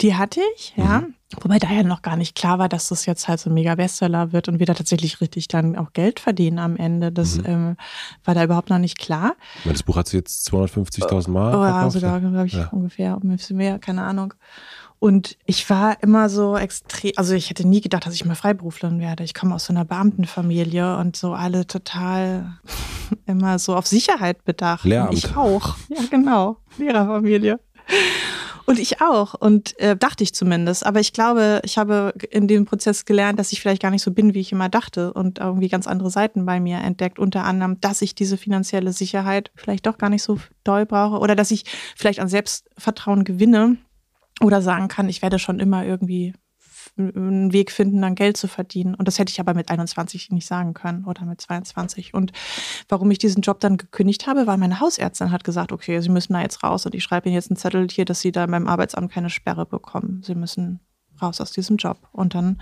Die hatte ich, ja. Mhm. Wobei da ja noch gar nicht klar war, dass das jetzt halt so ein Mega-Bestseller wird und wir da tatsächlich richtig dann auch Geld verdienen am Ende. Das mhm. ähm, war da überhaupt noch nicht klar. Meine, das Buch hat sich jetzt 250.000 Mal oh, ja, sogar, glaube ich, ja. ungefähr, ein bisschen mehr, keine Ahnung. Und ich war immer so extrem, also ich hätte nie gedacht, dass ich mal Freiberuflerin werde. Ich komme aus so einer Beamtenfamilie und so alle total *laughs* immer so auf Sicherheit bedacht. Lehramt. ich auch. Ja, genau. Lehrerfamilie. Und ich auch. Und äh, dachte ich zumindest. Aber ich glaube, ich habe in dem Prozess gelernt, dass ich vielleicht gar nicht so bin, wie ich immer dachte. Und irgendwie ganz andere Seiten bei mir entdeckt. Unter anderem, dass ich diese finanzielle Sicherheit vielleicht doch gar nicht so doll brauche. Oder dass ich vielleicht an Selbstvertrauen gewinne. Oder sagen kann, ich werde schon immer irgendwie einen Weg finden, dann Geld zu verdienen. Und das hätte ich aber mit 21 nicht sagen können oder mit 22. Und warum ich diesen Job dann gekündigt habe, weil meine Hausärztin hat gesagt, okay, Sie müssen da jetzt raus und ich schreibe Ihnen jetzt einen Zettel hier, dass Sie da beim Arbeitsamt keine Sperre bekommen. Sie müssen raus aus diesem Job. Und dann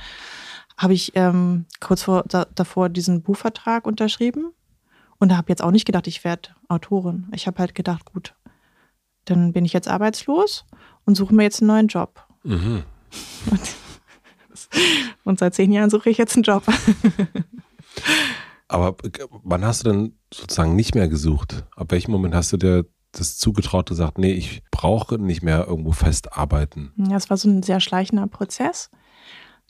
habe ich ähm, kurz vor, da, davor diesen Buchvertrag unterschrieben und habe jetzt auch nicht gedacht, ich werde Autorin. Ich habe halt gedacht, gut, dann bin ich jetzt arbeitslos und suche mir jetzt einen neuen Job. Mhm. *laughs* Und *laughs* und seit zehn Jahren suche ich jetzt einen Job. Aber wann hast du denn sozusagen nicht mehr gesucht? Ab welchem Moment hast du dir das zugetraut gesagt, nee, ich brauche nicht mehr irgendwo fest arbeiten? Ja, es war so ein sehr schleichender Prozess,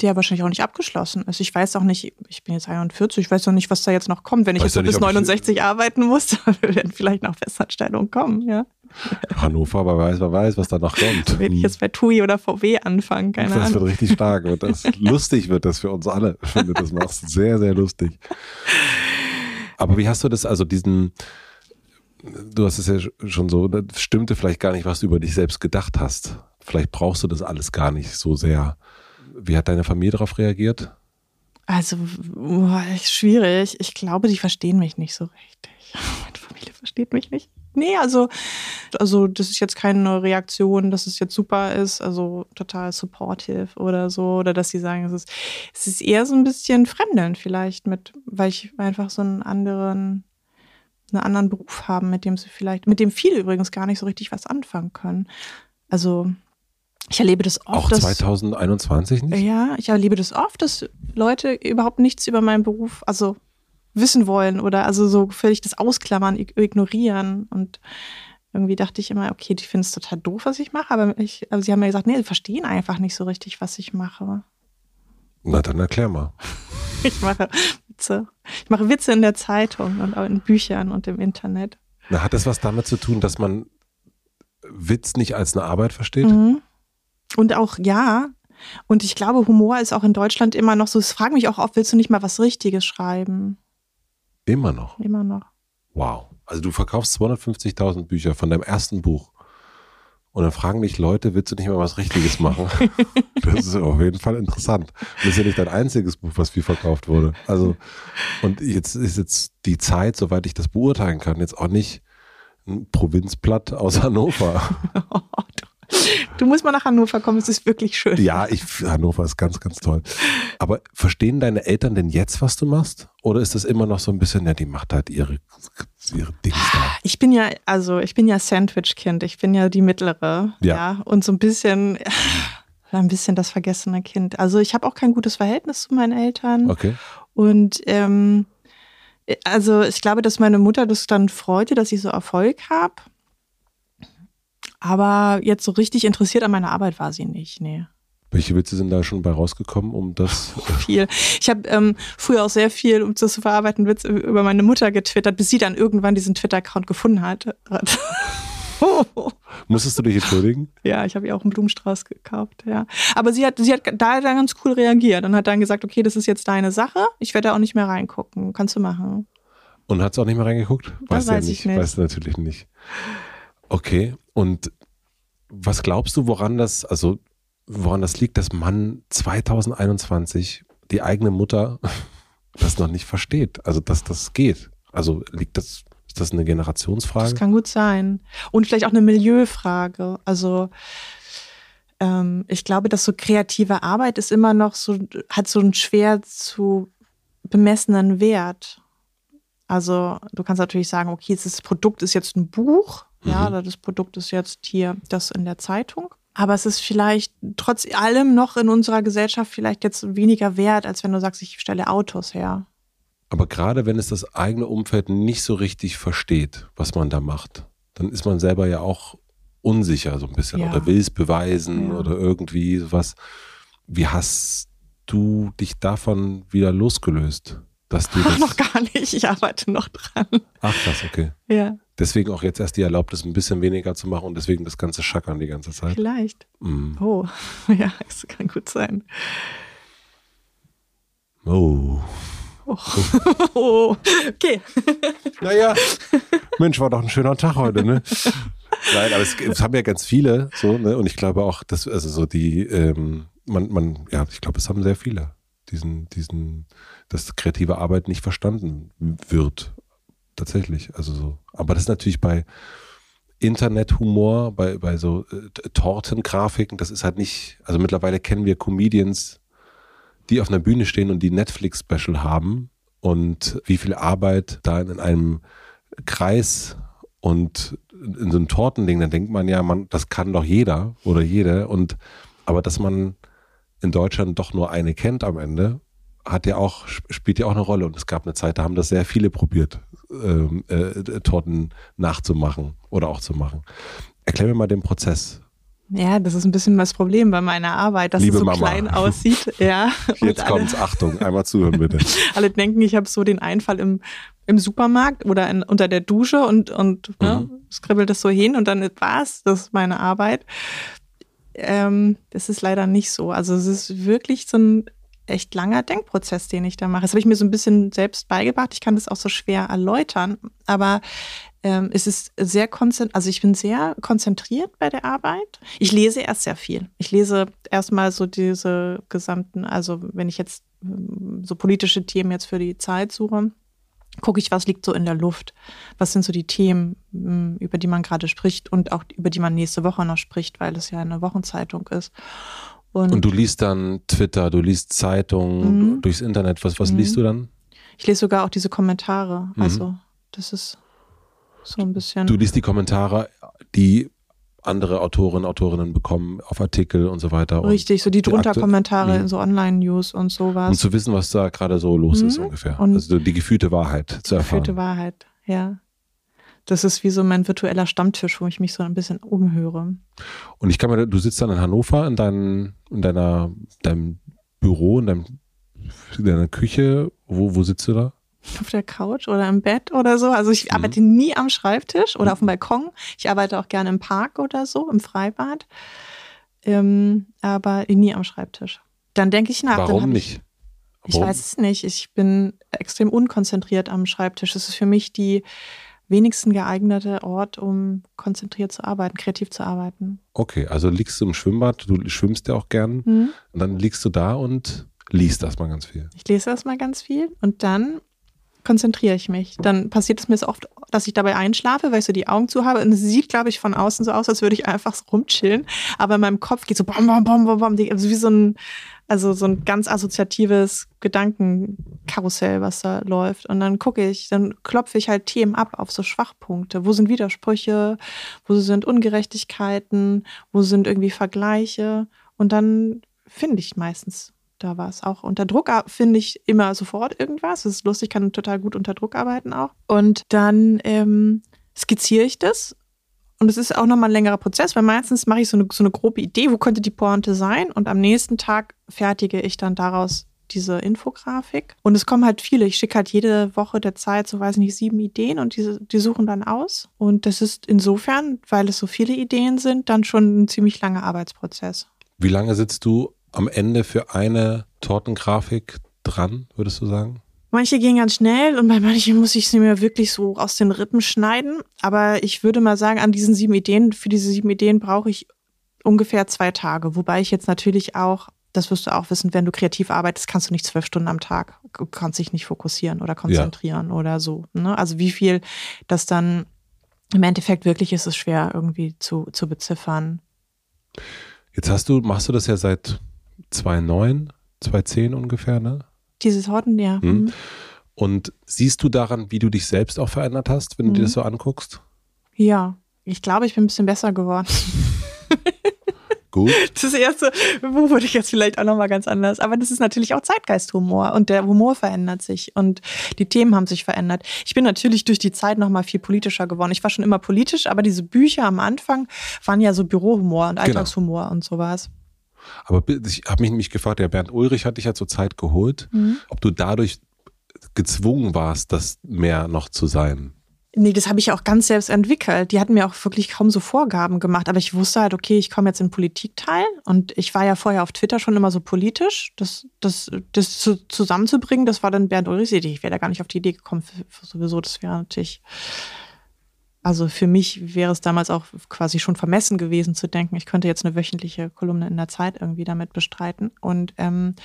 der wahrscheinlich auch nicht abgeschlossen ist. Ich weiß auch nicht, ich bin jetzt 41, ich weiß noch nicht, was da jetzt noch kommt. Wenn ich weiß jetzt ja bis 69 arbeiten muss, *laughs* dann werden vielleicht noch Festanstellungen kommen, ja. Hannover, wer weiß, wer weiß, was da noch kommt. Wenn ich jetzt bei TUI oder VW anfangen, keine das Ahnung. Das wird richtig stark. Wird das, *laughs* lustig wird das für uns alle, wenn du das machst. Sehr, sehr lustig. Aber wie hast du das, also diesen, du hast es ja schon so, das stimmte vielleicht gar nicht, was du über dich selbst gedacht hast. Vielleicht brauchst du das alles gar nicht so sehr. Wie hat deine Familie darauf reagiert? Also, boah, schwierig. Ich glaube, die verstehen mich nicht so richtig. *laughs* Meine Familie versteht mich nicht. Nee, also, also das ist jetzt keine Reaktion, dass es jetzt super ist, also total supportive oder so, oder dass sie sagen, es ist, es ist eher so ein bisschen fremdelnd vielleicht mit, weil ich einfach so einen anderen, einen anderen Beruf haben, mit dem sie vielleicht, mit dem viele übrigens gar nicht so richtig was anfangen können. Also ich erlebe das oft. Auch 2021 dass, nicht? Ja, ich erlebe das oft, dass Leute überhaupt nichts über meinen Beruf, also wissen wollen oder also so völlig das Ausklammern, ignorieren. Und irgendwie dachte ich immer, okay, die finden es total doof, was ich mache, aber, ich, aber sie haben mir gesagt, nee, sie verstehen einfach nicht so richtig, was ich mache. Na, dann erklär mal. *laughs* ich mache Witze. Ich mache Witze in der Zeitung und auch in Büchern und im Internet. Na, hat das was damit zu tun, dass man Witz nicht als eine Arbeit versteht? Mhm. Und auch, ja. Und ich glaube, Humor ist auch in Deutschland immer noch so. Es fragen mich auch oft, willst du nicht mal was Richtiges schreiben? Immer noch. Immer noch. Wow. Also du verkaufst 250.000 Bücher von deinem ersten Buch. Und dann fragen dich Leute, willst du nicht mal was Richtiges machen? *laughs* das ist auf jeden Fall interessant. Das ist ja nicht dein einziges Buch, was viel verkauft wurde. Also, und jetzt ist jetzt die Zeit, soweit ich das beurteilen kann, jetzt auch nicht ein Provinzblatt aus Hannover. *laughs* Du musst mal nach Hannover kommen, es ist wirklich schön. Ja, ich, Hannover ist ganz, ganz toll. Aber verstehen deine Eltern denn jetzt, was du machst? Oder ist das immer noch so ein bisschen, ja, die macht halt ihre, ihre Dings da? Ich bin ja, also ich bin ja Sandwich-Kind, ich bin ja die mittlere. Ja. ja und so ein bisschen, *laughs* ein bisschen das vergessene Kind. Also ich habe auch kein gutes Verhältnis zu meinen Eltern. Okay. Und ähm, also ich glaube, dass meine Mutter das dann freute, dass ich so Erfolg habe. Aber jetzt so richtig interessiert an meiner Arbeit war sie nicht, nee. Welche Witze sind da schon bei rausgekommen, um das? *laughs* viel. Ich habe ähm, früher auch sehr viel, um das zu verarbeiten, Witze über meine Mutter getwittert, bis sie dann irgendwann diesen Twitter-Account gefunden hat. *laughs* Musstest du dich entschuldigen? Ja, ich habe ihr auch einen Blumenstrauß gekauft, ja. Aber sie hat, sie hat da dann ganz cool reagiert und hat dann gesagt, okay, das ist jetzt deine Sache, ich werde da auch nicht mehr reingucken, kannst du machen. Und hat sie auch nicht mehr reingeguckt? Das weiß, ja nicht. nicht. Weißt du natürlich nicht. Okay, und was glaubst du, woran das, also woran das liegt, dass man 2021 die eigene Mutter *laughs* das noch nicht versteht? Also, dass das geht. Also liegt das, ist das eine Generationsfrage? Das kann gut sein. Und vielleicht auch eine Milieufrage. Also ähm, ich glaube, dass so kreative Arbeit ist immer noch so, hat so einen schwer zu bemessenen Wert. Also du kannst natürlich sagen, okay, das Produkt ist jetzt ein Buch. Ja, oder das Produkt ist jetzt hier das in der Zeitung. Aber es ist vielleicht trotz allem noch in unserer Gesellschaft vielleicht jetzt weniger wert, als wenn du sagst, ich stelle Autos her. Aber gerade wenn es das eigene Umfeld nicht so richtig versteht, was man da macht, dann ist man selber ja auch unsicher so ein bisschen ja. oder will es beweisen ja. oder irgendwie sowas. Wie hast du dich davon wieder losgelöst? Dass du Ach, *laughs* noch gar nicht, ich arbeite noch dran. Ach, krass, okay. Ja. Deswegen auch jetzt erst die Erlaubnis, ein bisschen weniger zu machen und deswegen das ganze Schackern die ganze Zeit. Vielleicht. Mm. Oh, *laughs* ja, das kann gut sein. Oh. Oh, *laughs* oh. okay. *laughs* Naja, Mensch, war doch ein schöner Tag heute, ne? Nein, aber es, es haben ja ganz viele so, ne? Und ich glaube auch, dass, also so die, ähm, man, man, ja, ich glaube, es haben sehr viele, diesen, diesen, dass kreative Arbeit nicht verstanden wird. Tatsächlich. Also so. Aber das ist natürlich bei Internethumor, bei, bei so äh, Tortengrafiken, das ist halt nicht, also mittlerweile kennen wir Comedians, die auf einer Bühne stehen und die Netflix-Special haben und wie viel Arbeit da in einem Kreis und in so einem Tortending, dann denkt man ja, man, das kann doch jeder oder jede. Und aber dass man in Deutschland doch nur eine kennt am Ende, hat ja auch, spielt ja auch eine Rolle. Und es gab eine Zeit, da haben das sehr viele probiert, ähm, äh, Torten nachzumachen oder auch zu machen. Erklär mir mal den Prozess. Ja, das ist ein bisschen das Problem bei meiner Arbeit, dass Liebe es so Mama. klein aussieht. *laughs* Ja. Jetzt alle- kommt's, Achtung, einmal zuhören bitte. *laughs* alle denken, ich habe so den Einfall im, im Supermarkt oder in, unter der Dusche und, und ne, skribbelt das so hin und dann war's, das ist meine Arbeit. Ähm, das ist leider nicht so. Also es ist wirklich so ein echt langer Denkprozess, den ich da mache. Das habe ich mir so ein bisschen selbst beigebracht. Ich kann das auch so schwer erläutern, aber ähm, es ist sehr konzentriert, also ich bin sehr konzentriert bei der Arbeit. Ich lese erst sehr viel. Ich lese erstmal so diese gesamten, also wenn ich jetzt ähm, so politische Themen jetzt für die Zeit suche, gucke ich, was liegt so in der Luft. Was sind so die Themen, mh, über die man gerade spricht und auch über die man nächste Woche noch spricht, weil es ja eine Wochenzeitung ist. Und, Und du liest dann Twitter, du liest Zeitungen, Mhm. durchs Internet. Was, was Mhm. liest du dann? ich lese sogar auch diese Kommentare. Mhm. Also das ist so ein bisschen. Du liest die Kommentare, die andere Autorinnen, Autorinnen bekommen auf Artikel und so weiter. Richtig, so die drunter aktu- Kommentare Mhm. in so Online-News und um sowas. zu wissen, was da gerade so los ist Mhm. ungefähr. Und- also die gefühlte Wahrheit zu erfahren. Gefühlte Wahrheit, ja. Das ist wie so mein virtueller Stammtisch, wo ich mich so ein bisschen umhöre. Und ich kann mir, du sitzt dann in Hannover in, dein, in deiner, deinem Büro, in, deinem, in deiner Küche. Wo, wo sitzt du da? Auf der Couch oder im Bett oder so. Also ich Mhm. arbeite nie am Schreibtisch oder auf dem Balkon. Ich arbeite auch gerne im Park oder so, im Freibad. Ähm, aber nie am Schreibtisch. Dann denke ich nach. Warum nicht? Ich, ich Warum? weiß es nicht. Ich bin extrem unkonzentriert am Schreibtisch. Es ist für mich die wenigsten geeignete Ort, um konzentriert zu arbeiten, kreativ zu arbeiten. Okay, also liegst du im Schwimmbad, du schwimmst ja auch gern. Hm? Und dann liegst du da und liest erstmal ganz viel. Ich lese erstmal ganz viel und dann konzentriere ich mich. Dann passiert es mir so oft, dass ich dabei einschlafe, weil ich so die Augen zu habe. Und es sieht, glaube ich, von außen so aus, als würde ich einfach so rumchillen. Aber in meinem Kopf geht so bom, bom, bom, bom, bom. Also wie so ein, also so ein ganz assoziatives Gedankenkarussell, was da läuft. Und dann gucke ich, dann klopfe ich halt Themen ab auf so Schwachpunkte. Wo sind Widersprüche? Wo sind Ungerechtigkeiten? Wo sind irgendwie Vergleiche? Und dann finde ich meistens da war es auch unter Druck, finde ich immer sofort irgendwas. Das ist lustig, kann total gut unter Druck arbeiten auch. Und dann ähm, skizziere ich das. Und es ist auch nochmal ein längerer Prozess, weil meistens mache ich so eine, so eine grobe Idee, wo könnte die Pointe sein. Und am nächsten Tag fertige ich dann daraus diese Infografik. Und es kommen halt viele. Ich schicke halt jede Woche der Zeit, so weiß ich nicht, sieben Ideen und diese, die suchen dann aus. Und das ist insofern, weil es so viele Ideen sind, dann schon ein ziemlich langer Arbeitsprozess. Wie lange sitzt du am Ende für eine Tortengrafik dran, würdest du sagen? Manche gehen ganz schnell und bei manchen muss ich sie mir wirklich so aus den Rippen schneiden. Aber ich würde mal sagen, an diesen sieben Ideen, für diese sieben Ideen brauche ich ungefähr zwei Tage. Wobei ich jetzt natürlich auch, das wirst du auch wissen, wenn du kreativ arbeitest, kannst du nicht zwölf Stunden am Tag, kannst dich nicht fokussieren oder konzentrieren oder so. Ne? Also wie viel das dann im Endeffekt wirklich ist, ist schwer irgendwie zu, zu beziffern. Jetzt hast du, machst du das ja seit 2009, 2010 ungefähr, ne? Dieses Horten, ja. Hm. mhm. Und siehst du daran, wie du dich selbst auch verändert hast, wenn du dir Mhm. das so anguckst? Ja, ich glaube, ich bin ein bisschen besser geworden. *laughs* Gut. Das erste, wo würde ich jetzt vielleicht auch nochmal ganz anders. Aber das ist natürlich auch Zeitgeisthumor und der Humor verändert sich und die Themen haben sich verändert. Ich bin natürlich durch die Zeit nochmal viel politischer geworden. Ich war schon immer politisch, aber diese Bücher am Anfang waren ja so Bürohumor und Alltagshumor und sowas. Aber ich habe mich nämlich gefragt, der Bernd Ulrich hat dich ja zur Zeit geholt, Mhm. ob du dadurch gezwungen warst, das mehr noch zu sein. Nee, das habe ich auch ganz selbst entwickelt. Die hatten mir auch wirklich kaum so Vorgaben gemacht. Aber ich wusste halt, okay, ich komme jetzt in Politikteil. Und ich war ja vorher auf Twitter schon immer so politisch. Das, das, das zu, zusammenzubringen, das war dann Bernd Ulrichs Idee. Ich wäre da gar nicht auf die Idee gekommen, für, für sowieso. Das wäre natürlich. Also für mich wäre es damals auch quasi schon vermessen gewesen zu denken, ich könnte jetzt eine wöchentliche Kolumne in der Zeit irgendwie damit bestreiten. Und ähm,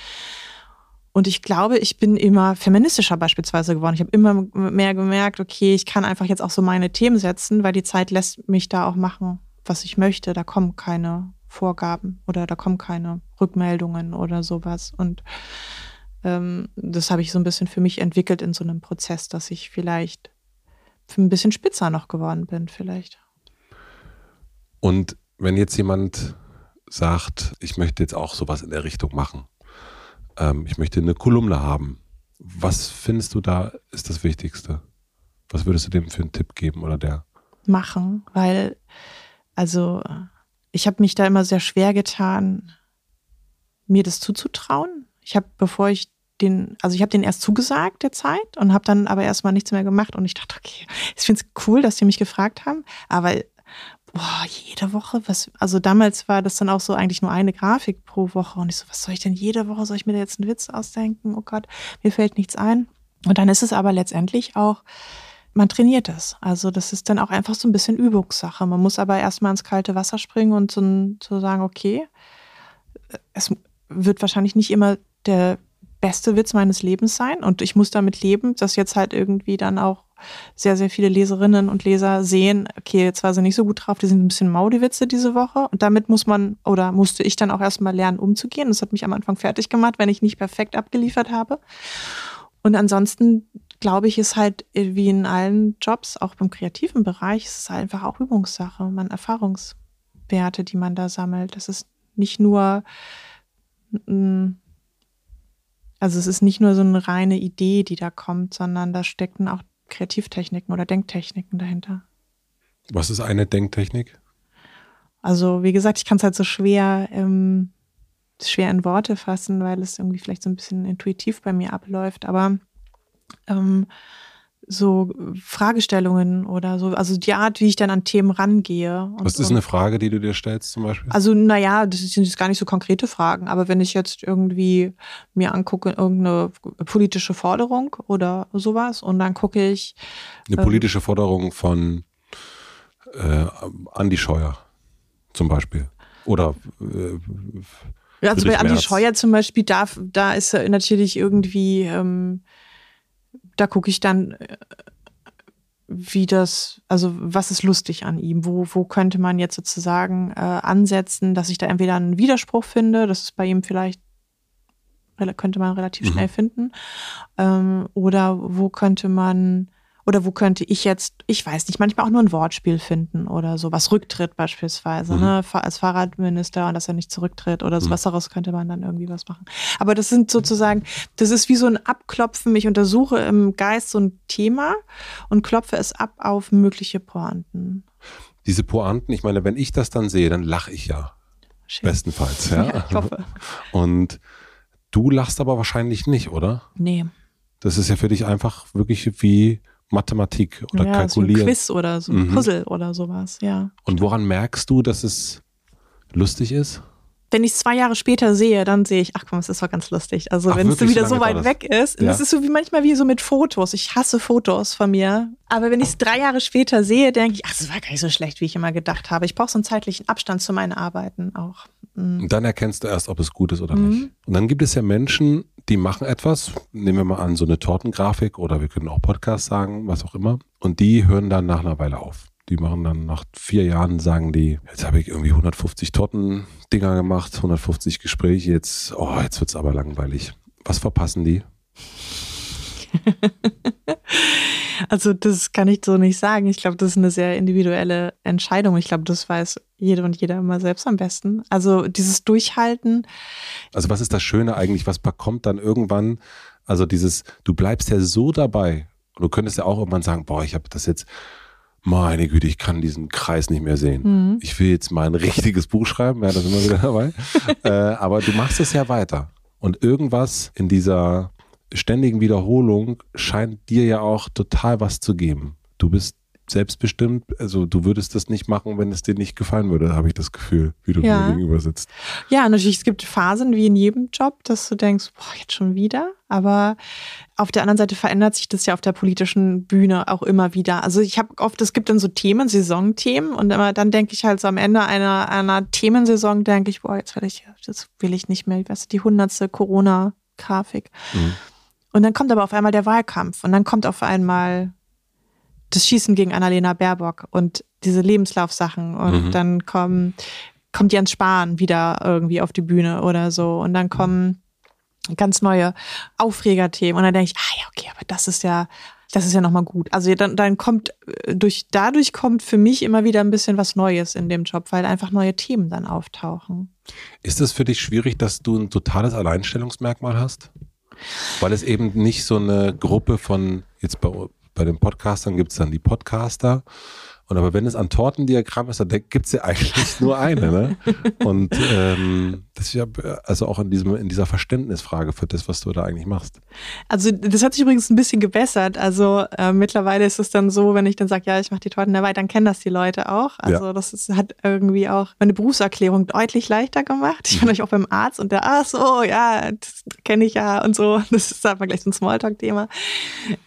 und ich glaube, ich bin immer feministischer beispielsweise geworden. Ich habe immer mehr gemerkt, okay, ich kann einfach jetzt auch so meine Themen setzen, weil die Zeit lässt mich da auch machen, was ich möchte. Da kommen keine Vorgaben oder da kommen keine Rückmeldungen oder sowas. Und ähm, das habe ich so ein bisschen für mich entwickelt in so einem Prozess, dass ich vielleicht ein bisschen spitzer noch geworden bin, vielleicht. Und wenn jetzt jemand sagt, ich möchte jetzt auch sowas in der Richtung machen, ähm, ich möchte eine Kolumne haben. Was findest du da ist das Wichtigste? Was würdest du dem für einen Tipp geben oder der? Machen, weil, also, ich habe mich da immer sehr schwer getan, mir das zuzutrauen. Ich habe, bevor ich den, also ich habe den erst zugesagt der Zeit und habe dann aber erstmal nichts mehr gemacht und ich dachte, okay, ich finde es cool, dass die mich gefragt haben, aber boah, jede Woche, was, also damals war das dann auch so eigentlich nur eine Grafik pro Woche und ich so, was soll ich denn jede Woche, soll ich mir da jetzt einen Witz ausdenken? Oh Gott, mir fällt nichts ein. Und dann ist es aber letztendlich auch, man trainiert es. Also das ist dann auch einfach so ein bisschen Übungssache. Man muss aber erstmal ins kalte Wasser springen und so, so sagen, okay, es wird wahrscheinlich nicht immer der beste Witz meines Lebens sein und ich muss damit leben, dass jetzt halt irgendwie dann auch sehr, sehr viele Leserinnen und Leser sehen, okay, jetzt war sie nicht so gut drauf, die sind ein bisschen mau, die Witze diese Woche. Und damit muss man oder musste ich dann auch erstmal lernen, umzugehen. Das hat mich am Anfang fertig gemacht, wenn ich nicht perfekt abgeliefert habe. Und ansonsten glaube ich, ist halt wie in allen Jobs, auch im kreativen Bereich, ist es halt einfach auch Übungssache, man Erfahrungswerte, die man da sammelt. Das ist nicht nur, also es ist nicht nur so eine reine Idee, die da kommt, sondern da stecken auch Kreativtechniken oder Denktechniken dahinter. Was ist eine Denktechnik? Also, wie gesagt, ich kann es halt so schwer, ähm, schwer in Worte fassen, weil es irgendwie vielleicht so ein bisschen intuitiv bei mir abläuft. Aber ähm, so Fragestellungen oder so, also die Art, wie ich dann an Themen rangehe. Was ist eine Frage, die du dir stellst zum Beispiel? Also, naja, das sind jetzt gar nicht so konkrete Fragen, aber wenn ich jetzt irgendwie mir angucke, irgendeine politische Forderung oder sowas und dann gucke ich. Eine ähm, politische Forderung von äh, Andi Scheuer zum Beispiel. Oder äh, ja, also bei Andi Scheuer zum Beispiel, da, da ist natürlich irgendwie ähm, da gucke ich dann, äh, wie das, also was ist lustig an ihm? Wo, wo könnte man jetzt sozusagen äh, ansetzen, dass ich da entweder einen Widerspruch finde, das ist bei ihm vielleicht könnte man relativ mhm. schnell finden, ähm, oder wo könnte man oder wo könnte ich jetzt, ich weiß nicht, manchmal auch nur ein Wortspiel finden oder so, was Rücktritt beispielsweise, mhm. ne, als Fahrradminister und dass er nicht zurücktritt oder sowas mhm. daraus könnte man dann irgendwie was machen. Aber das sind sozusagen, das ist wie so ein Abklopfen. Ich untersuche im Geist so ein Thema und klopfe es ab auf mögliche Pointen. Diese Pointen, ich meine, wenn ich das dann sehe, dann lache ich ja. Schön. Bestenfalls, ja. *laughs* ja. Ich hoffe. Und du lachst aber wahrscheinlich nicht, oder? Nee. Das ist ja für dich einfach wirklich wie Mathematik oder ja, Kalkulieren. So ein Quiz oder so ein mhm. Puzzle oder sowas, ja. Und woran merkst du, dass es lustig ist? Wenn ich es zwei Jahre später sehe, dann sehe ich, ach komm, es ist doch ganz lustig. Also wenn es wieder so, so weit weg ist, ja. das ist so wie manchmal wie so mit Fotos. Ich hasse Fotos von mir. Aber wenn ich es drei Jahre später sehe, denke ich, ach, das war gar nicht so schlecht, wie ich immer gedacht habe. Ich brauche so einen zeitlichen Abstand zu meinen Arbeiten auch. Mhm. Und dann erkennst du erst, ob es gut ist oder mhm. nicht. Und dann gibt es ja Menschen, die machen etwas, nehmen wir mal an, so eine Tortengrafik oder wir können auch Podcast sagen, was auch immer. Und die hören dann nach einer Weile auf. Die machen dann nach vier Jahren, sagen die, jetzt habe ich irgendwie 150 Tortendinger gemacht, 150 Gespräche, jetzt, oh, jetzt wird es aber langweilig. Was verpassen die? *laughs* Also das kann ich so nicht sagen. Ich glaube, das ist eine sehr individuelle Entscheidung. Ich glaube, das weiß jede und jeder immer selbst am besten. Also dieses Durchhalten. Also was ist das Schöne eigentlich? Was bekommt dann irgendwann? Also dieses, du bleibst ja so dabei. Und du könntest ja auch irgendwann sagen, boah, ich habe das jetzt, meine Güte, ich kann diesen Kreis nicht mehr sehen. Mhm. Ich will jetzt mal ein richtiges Buch schreiben, ja, da sind wir wieder *laughs* dabei. äh, aber du machst es ja weiter. Und irgendwas in dieser ständigen Wiederholung scheint dir ja auch total was zu geben. Du bist selbstbestimmt. Also du würdest das nicht machen, wenn es dir nicht gefallen würde, habe ich das Gefühl, wie du ja. mir gegenüber sitzt. Ja, natürlich, es gibt Phasen wie in jedem Job, dass du denkst, boah, jetzt schon wieder. Aber auf der anderen Seite verändert sich das ja auf der politischen Bühne auch immer wieder. Also ich habe oft, es gibt dann so Themen, Saisonthemen und immer dann denke ich halt so am Ende einer, einer Themensaison denke ich, boah, jetzt will ich, das will ich nicht mehr, weißt du, die hundertste Corona-Grafik. Mhm. Und dann kommt aber auf einmal der Wahlkampf und dann kommt auf einmal das Schießen gegen Annalena Baerbock und diese Lebenslaufsachen und mhm. dann kommen, kommt Jens Spahn wieder irgendwie auf die Bühne oder so und dann kommen ganz neue Aufregerthemen und dann denke ich, ah ja, okay, aber das ist ja, das ist ja nochmal gut. Also dann, dann kommt, äh, durch, dadurch kommt für mich immer wieder ein bisschen was Neues in dem Job, weil einfach neue Themen dann auftauchen. Ist es für dich schwierig, dass du ein totales Alleinstellungsmerkmal hast? Weil es eben nicht so eine Gruppe von, jetzt bei, bei den Podcastern gibt es dann die Podcaster und aber wenn es ein Tortendiagramm ist, dann gibt es ja eigentlich *laughs* nur eine. Ne? Und ähm, das ist ja also auch in, diesem, in dieser Verständnisfrage für das, was du da eigentlich machst. Also das hat sich übrigens ein bisschen gebessert. Also äh, mittlerweile ist es dann so, wenn ich dann sage, ja, ich mache die Torten dabei, dann kennen das die Leute auch. Also ja. das ist, hat irgendwie auch meine Berufserklärung deutlich leichter gemacht. Ich war mhm. euch auch beim Arzt und der, ach so, ja, das kenne ich ja und so. Das ist einfach gleich so ein Smalltalk-Thema.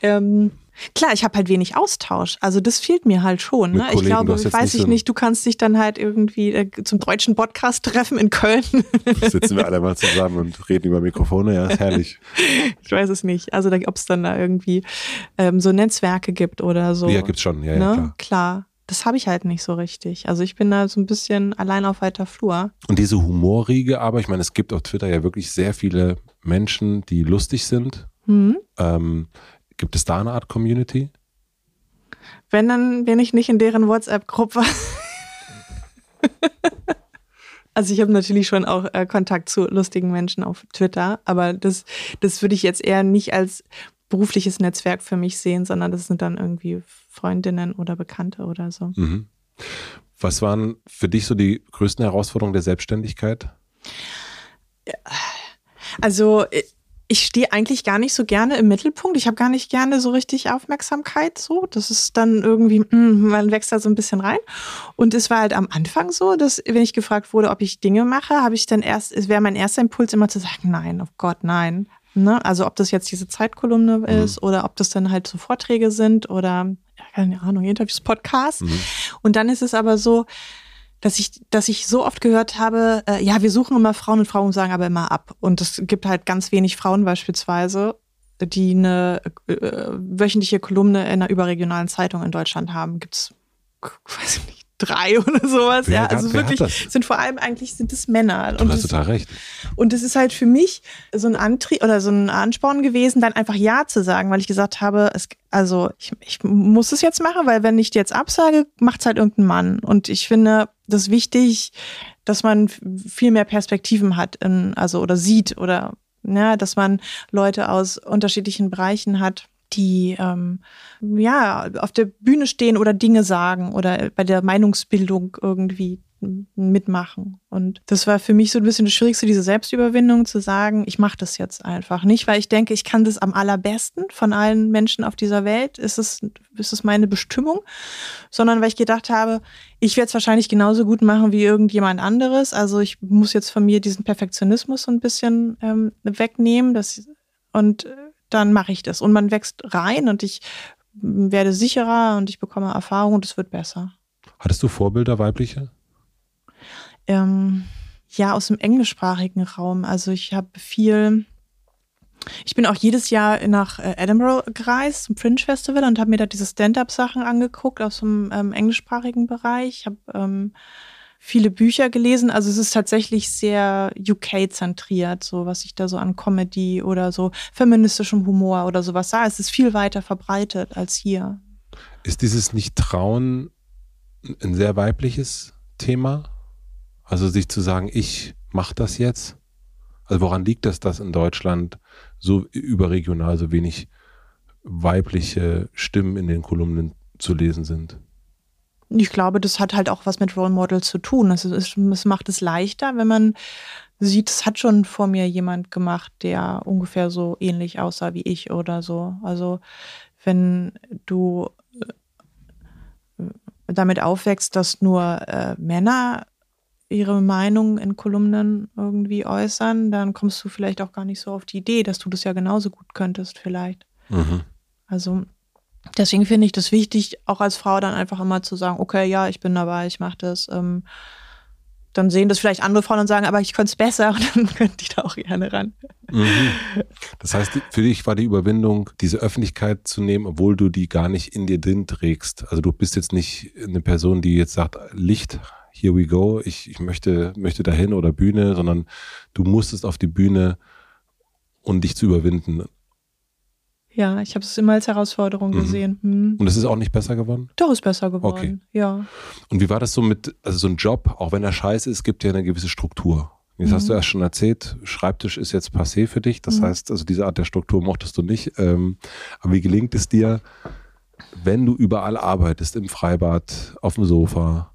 Ähm, Klar, ich habe halt wenig Austausch. Also das fehlt mir halt schon. Ne? Ich glaube, weiß ich so nicht, du kannst dich dann halt irgendwie äh, zum deutschen Podcast treffen in Köln. Sitzen wir alle mal zusammen und reden über Mikrofone, ja, ist herrlich. *laughs* ich weiß es nicht. Also ob es dann da irgendwie ähm, so Netzwerke gibt oder so. Ja, gibt's schon, ja, ne? ja klar. klar. Das habe ich halt nicht so richtig. Also ich bin da so ein bisschen allein auf weiter Flur. Und diese Humorriege, aber ich meine, es gibt auf Twitter ja wirklich sehr viele Menschen, die lustig sind. Mhm. Ähm, Gibt es da eine Art Community? Wenn, dann bin ich nicht in deren WhatsApp-Gruppe. also ich habe natürlich schon auch äh, Kontakt zu lustigen Menschen auf Twitter, aber das, das würde ich jetzt eher nicht als berufliches Netzwerk für mich sehen, sondern das sind dann irgendwie Freundinnen oder Bekannte oder so. Mhm. Was waren für dich so die größten Herausforderungen der Selbstständigkeit? Also äh, ich stehe eigentlich gar nicht so gerne im Mittelpunkt. Ich habe gar nicht gerne so richtig Aufmerksamkeit. So, das ist dann irgendwie, hm, man wächst da so ein bisschen rein. Und es war halt am Anfang so, dass wenn ich gefragt wurde, ob ich Dinge mache, habe ich dann erst, es wäre mein erster Impuls immer zu sagen, nein, oh Gott, nein. Ne? Also ob das jetzt diese Zeitkolumne mhm. ist oder ob das dann halt so Vorträge sind oder keine Ahnung, Interviews, Podcasts. Mhm. Und dann ist es aber so, dass ich, dass ich so oft gehört habe, äh, ja, wir suchen immer Frauen und Frauen sagen aber immer ab. Und es gibt halt ganz wenig Frauen beispielsweise, die eine äh, wöchentliche Kolumne in einer überregionalen Zeitung in Deutschland haben. Gibt's, *laughs* weiß ich nicht, drei *laughs* oder sowas. Wer ja, also hat, wirklich sind vor allem eigentlich sind es Männer. Du und hast das, total recht. Und es ist halt für mich so ein Antrieb oder so ein Ansporn gewesen, dann einfach Ja zu sagen, weil ich gesagt habe, es, also ich, ich muss es jetzt machen, weil wenn ich jetzt absage, macht es halt irgendein Mann. Und ich finde das wichtig, dass man viel mehr Perspektiven hat, in, also oder sieht oder ja, dass man Leute aus unterschiedlichen Bereichen hat die ähm, ja auf der Bühne stehen oder Dinge sagen oder bei der Meinungsbildung irgendwie mitmachen. Und das war für mich so ein bisschen das Schwierigste, diese Selbstüberwindung zu sagen, ich mache das jetzt einfach. Nicht, weil ich denke, ich kann das am allerbesten von allen Menschen auf dieser Welt, ist es, ist es meine Bestimmung, sondern weil ich gedacht habe, ich werde es wahrscheinlich genauso gut machen wie irgendjemand anderes. Also ich muss jetzt von mir diesen Perfektionismus so ein bisschen ähm, wegnehmen. Das, und dann mache ich das. Und man wächst rein und ich werde sicherer und ich bekomme Erfahrung und es wird besser. Hattest du Vorbilder weibliche? Ähm, ja, aus dem englischsprachigen Raum. Also ich habe viel. Ich bin auch jedes Jahr nach äh, Edinburgh gereist zum Fringe Festival und habe mir da diese Stand-up-Sachen angeguckt aus dem ähm, englischsprachigen Bereich. Ich habe ähm, viele Bücher gelesen. Also es ist tatsächlich sehr UK-zentriert, so was ich da so an Comedy oder so feministischem Humor oder sowas sah. Es ist viel weiter verbreitet als hier. Ist dieses Nicht-Trauen ein sehr weibliches Thema? Also sich zu sagen, ich mache das jetzt? Also woran liegt es, dass in Deutschland so überregional so wenig weibliche Stimmen in den Kolumnen zu lesen sind? Ich glaube, das hat halt auch was mit Role Model zu tun. Es, ist, es macht es leichter, wenn man sieht, es hat schon vor mir jemand gemacht, der ungefähr so ähnlich aussah wie ich oder so. Also wenn du damit aufwächst, dass nur äh, Männer ihre Meinung in Kolumnen irgendwie äußern, dann kommst du vielleicht auch gar nicht so auf die Idee, dass du das ja genauso gut könntest, vielleicht. Mhm. Also deswegen finde ich das wichtig, auch als Frau dann einfach immer zu sagen, okay, ja, ich bin dabei, ich mache das. Ähm, dann sehen das vielleicht andere Frauen und sagen, aber ich könnte es besser *laughs* und dann könnte ich da auch gerne ran. Mhm. *laughs* Das heißt, für dich war die Überwindung, diese Öffentlichkeit zu nehmen, obwohl du die gar nicht in dir drin trägst. Also du bist jetzt nicht eine Person, die jetzt sagt, Licht, here we go, ich, ich möchte, möchte dahin oder Bühne, sondern du musstest auf die Bühne und dich zu überwinden. Ja, ich habe es immer als Herausforderung mhm. gesehen. Hm. Und es ist auch nicht besser geworden? Doch, ist besser geworden. Okay. Ja. Und wie war das so mit, also so ein Job, auch wenn er scheiße ist, gibt ja eine gewisse Struktur. Jetzt mhm. hast du mhm. erst schon erzählt, Schreibtisch ist jetzt passé für dich. Das mhm. heißt, also diese Art der Struktur mochtest du nicht. Ähm, aber wie gelingt es dir, wenn du überall arbeitest, im Freibad, auf dem Sofa,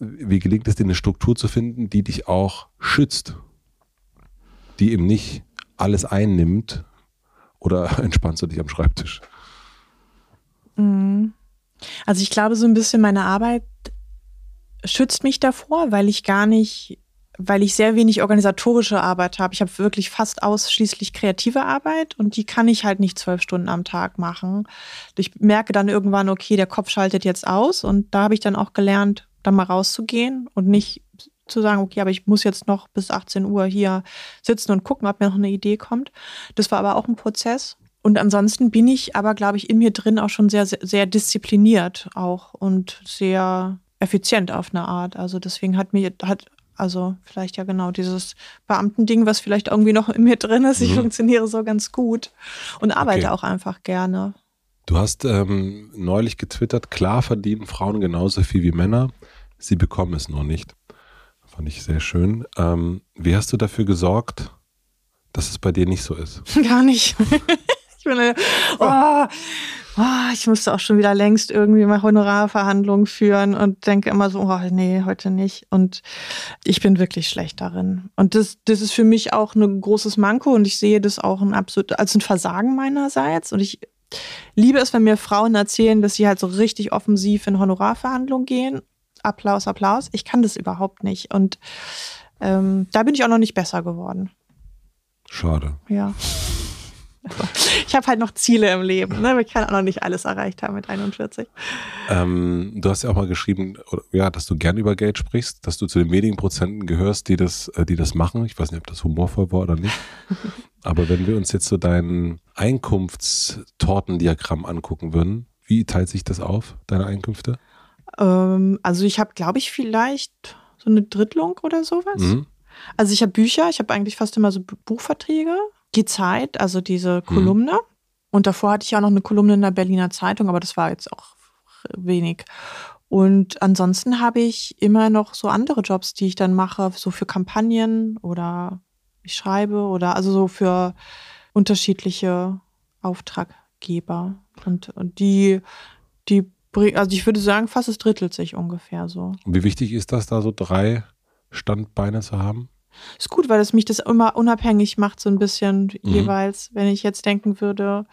wie gelingt es dir, eine Struktur zu finden, die dich auch schützt? Die eben nicht alles einnimmt, oder *laughs* entspannst du dich am Schreibtisch? Mhm. Also ich glaube, so ein bisschen meine Arbeit schützt mich davor, weil ich gar nicht, weil ich sehr wenig organisatorische Arbeit habe. Ich habe wirklich fast ausschließlich kreative Arbeit und die kann ich halt nicht zwölf Stunden am Tag machen. Ich merke dann irgendwann, okay, der Kopf schaltet jetzt aus und da habe ich dann auch gelernt, dann mal rauszugehen und nicht zu sagen, okay, aber ich muss jetzt noch bis 18 Uhr hier sitzen und gucken, ob mir noch eine Idee kommt. Das war aber auch ein Prozess. Und ansonsten bin ich aber, glaube ich, in mir drin auch schon sehr, sehr, sehr diszipliniert auch und sehr effizient auf eine Art. Also deswegen hat mir, hat, also vielleicht ja genau dieses Beamtending, was vielleicht irgendwie noch in mir drin ist. Ich mhm. funktioniere so ganz gut und arbeite okay. auch einfach gerne. Du hast ähm, neulich getwittert, klar verdienen Frauen genauso viel wie Männer, sie bekommen es nur nicht. Fand ich sehr schön. Ähm, wie hast du dafür gesorgt, dass es bei dir nicht so ist? *laughs* Gar nicht. ich bin, oh, oh, ich musste auch schon wieder längst irgendwie mal Honorarverhandlungen führen und denke immer so, oh, nee, heute nicht. Und ich bin wirklich schlecht darin. Und das, das ist für mich auch ein großes Manko und ich sehe das auch ein absolut, als ein Versagen meinerseits. Und ich liebe es, wenn mir Frauen erzählen, dass sie halt so richtig offensiv in Honorarverhandlungen gehen Applaus, Applaus. Ich kann das überhaupt nicht. Und ähm, da bin ich auch noch nicht besser geworden. Schade. Ja. Ich habe halt noch Ziele im Leben. Ne? Ich kann auch noch nicht alles erreicht haben mit 41. Ähm, du hast ja auch mal geschrieben, ja, dass du gern über Geld sprichst, dass du zu den wenigen Prozenten gehörst, die das, äh, die das machen. Ich weiß nicht, ob das humorvoll war oder nicht. *laughs* Aber wenn wir uns jetzt so dein Einkunftstortendiagramm angucken würden, wie teilt sich das auf, deine Einkünfte? Ähm, also ich habe, glaube ich, vielleicht so eine Drittlung oder sowas. Mhm. Also ich habe Bücher, ich habe eigentlich fast immer so Buchverträge. Die Zeit, also diese mhm. Kolumne. Mhm. Und davor hatte ich auch noch eine Kolumne in der Berliner Zeitung, aber das war jetzt auch wenig. Und ansonsten habe ich immer noch so andere Jobs, die ich dann mache, so für Kampagnen oder ich schreibe oder also so für unterschiedliche Auftraggeber. Und, und die, die also ich würde sagen, fast es drittelt sich ungefähr so. Und wie wichtig ist das, da so drei Standbeine zu haben? Ist gut, weil es mich das immer unabhängig macht, so ein bisschen mhm. jeweils, wenn ich jetzt denken würde,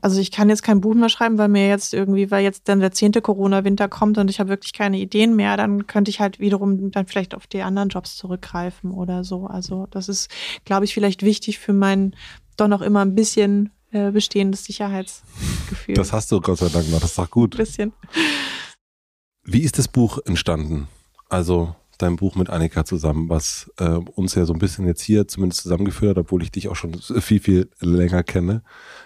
also ich kann jetzt kein Buch mehr schreiben, weil mir jetzt irgendwie, weil jetzt dann der zehnte Corona-Winter kommt und ich habe wirklich keine Ideen mehr, dann könnte ich halt wiederum dann vielleicht auf die anderen Jobs zurückgreifen oder so. Also das ist, glaube ich, vielleicht wichtig für mein doch noch immer ein bisschen äh, bestehendes Sicherheitsgefühl. Das hast du Gott sei Dank noch, das ist doch gut. Ein bisschen. Wie ist das Buch entstanden? Also dein Buch mit Annika zusammen, was äh, uns ja so ein bisschen jetzt hier zumindest zusammengeführt hat, obwohl ich dich auch schon viel, viel länger kenne.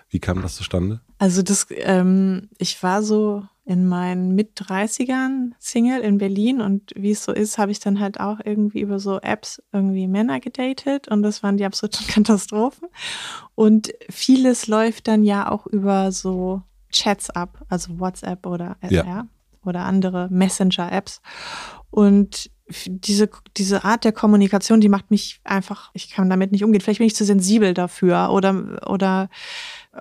Wie kam das zustande? Also das, ähm, ich war so in meinen Mit-30ern Single in Berlin und wie es so ist, habe ich dann halt auch irgendwie über so Apps irgendwie Männer gedatet und das waren die absoluten *laughs* Katastrophen. Und vieles läuft dann ja auch über so Chats ab, also WhatsApp oder SR ja. oder andere Messenger-Apps. Und diese, diese Art der Kommunikation, die macht mich einfach, ich kann damit nicht umgehen. Vielleicht bin ich zu sensibel dafür oder, oder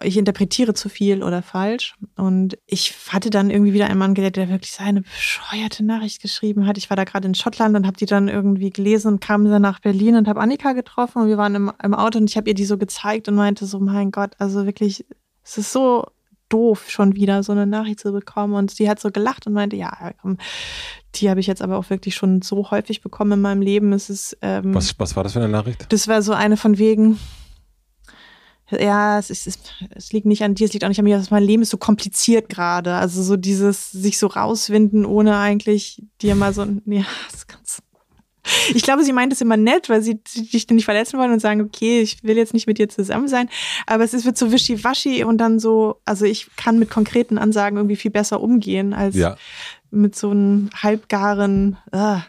ich interpretiere zu viel oder falsch. Und ich hatte dann irgendwie wieder einen Mann gelernt, der wirklich seine bescheuerte Nachricht geschrieben hat. Ich war da gerade in Schottland und habe die dann irgendwie gelesen und kam dann nach Berlin und habe Annika getroffen und wir waren im, im Auto und ich habe ihr die so gezeigt und meinte so, mein Gott, also wirklich, es ist so doof, schon wieder so eine Nachricht zu bekommen. Und sie hat so gelacht und meinte, ja, komm, die habe ich jetzt aber auch wirklich schon so häufig bekommen in meinem Leben. Es ist, ähm, was, was war das für eine Nachricht? Das war so eine von wegen, ja, es, ist, es, liegt nicht an dir, es liegt auch nicht an mir. Mein Leben ist so kompliziert gerade. Also so dieses sich so rauswinden, ohne eigentlich dir mal so ein, *laughs* ja, das ist ganz. Ich glaube, sie meint es immer nett, weil sie dich nicht verletzen wollen und sagen, okay, ich will jetzt nicht mit dir zusammen sein. Aber es wird so wischiwaschi und dann so, also ich kann mit konkreten Ansagen irgendwie viel besser umgehen als ja. Mit so einem halbgaren. Uh.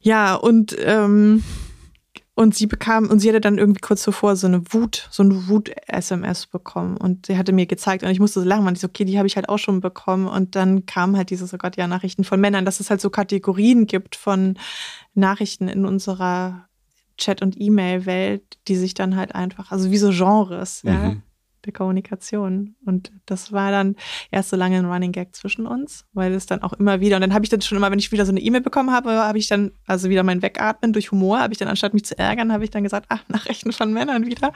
Ja, und ähm, und sie bekam, und sie hatte dann irgendwie kurz zuvor so eine Wut, so eine Wut-SMS bekommen. Und sie hatte mir gezeigt, und ich musste so lachen, und ich so, okay, die habe ich halt auch schon bekommen. Und dann kam halt dieses, oh Gott, ja, Nachrichten von Männern, dass es halt so Kategorien gibt von Nachrichten in unserer Chat- und E-Mail-Welt, die sich dann halt einfach, also wie so Genres, mhm. ja der Kommunikation. Und das war dann erst so lange ein Running Gag zwischen uns, weil es dann auch immer wieder, und dann habe ich dann schon immer, wenn ich wieder so eine E-Mail bekommen habe, habe ich dann, also wieder mein Wegatmen durch Humor, habe ich dann, anstatt mich zu ärgern, habe ich dann gesagt, ach, Nachrichten von Männern wieder.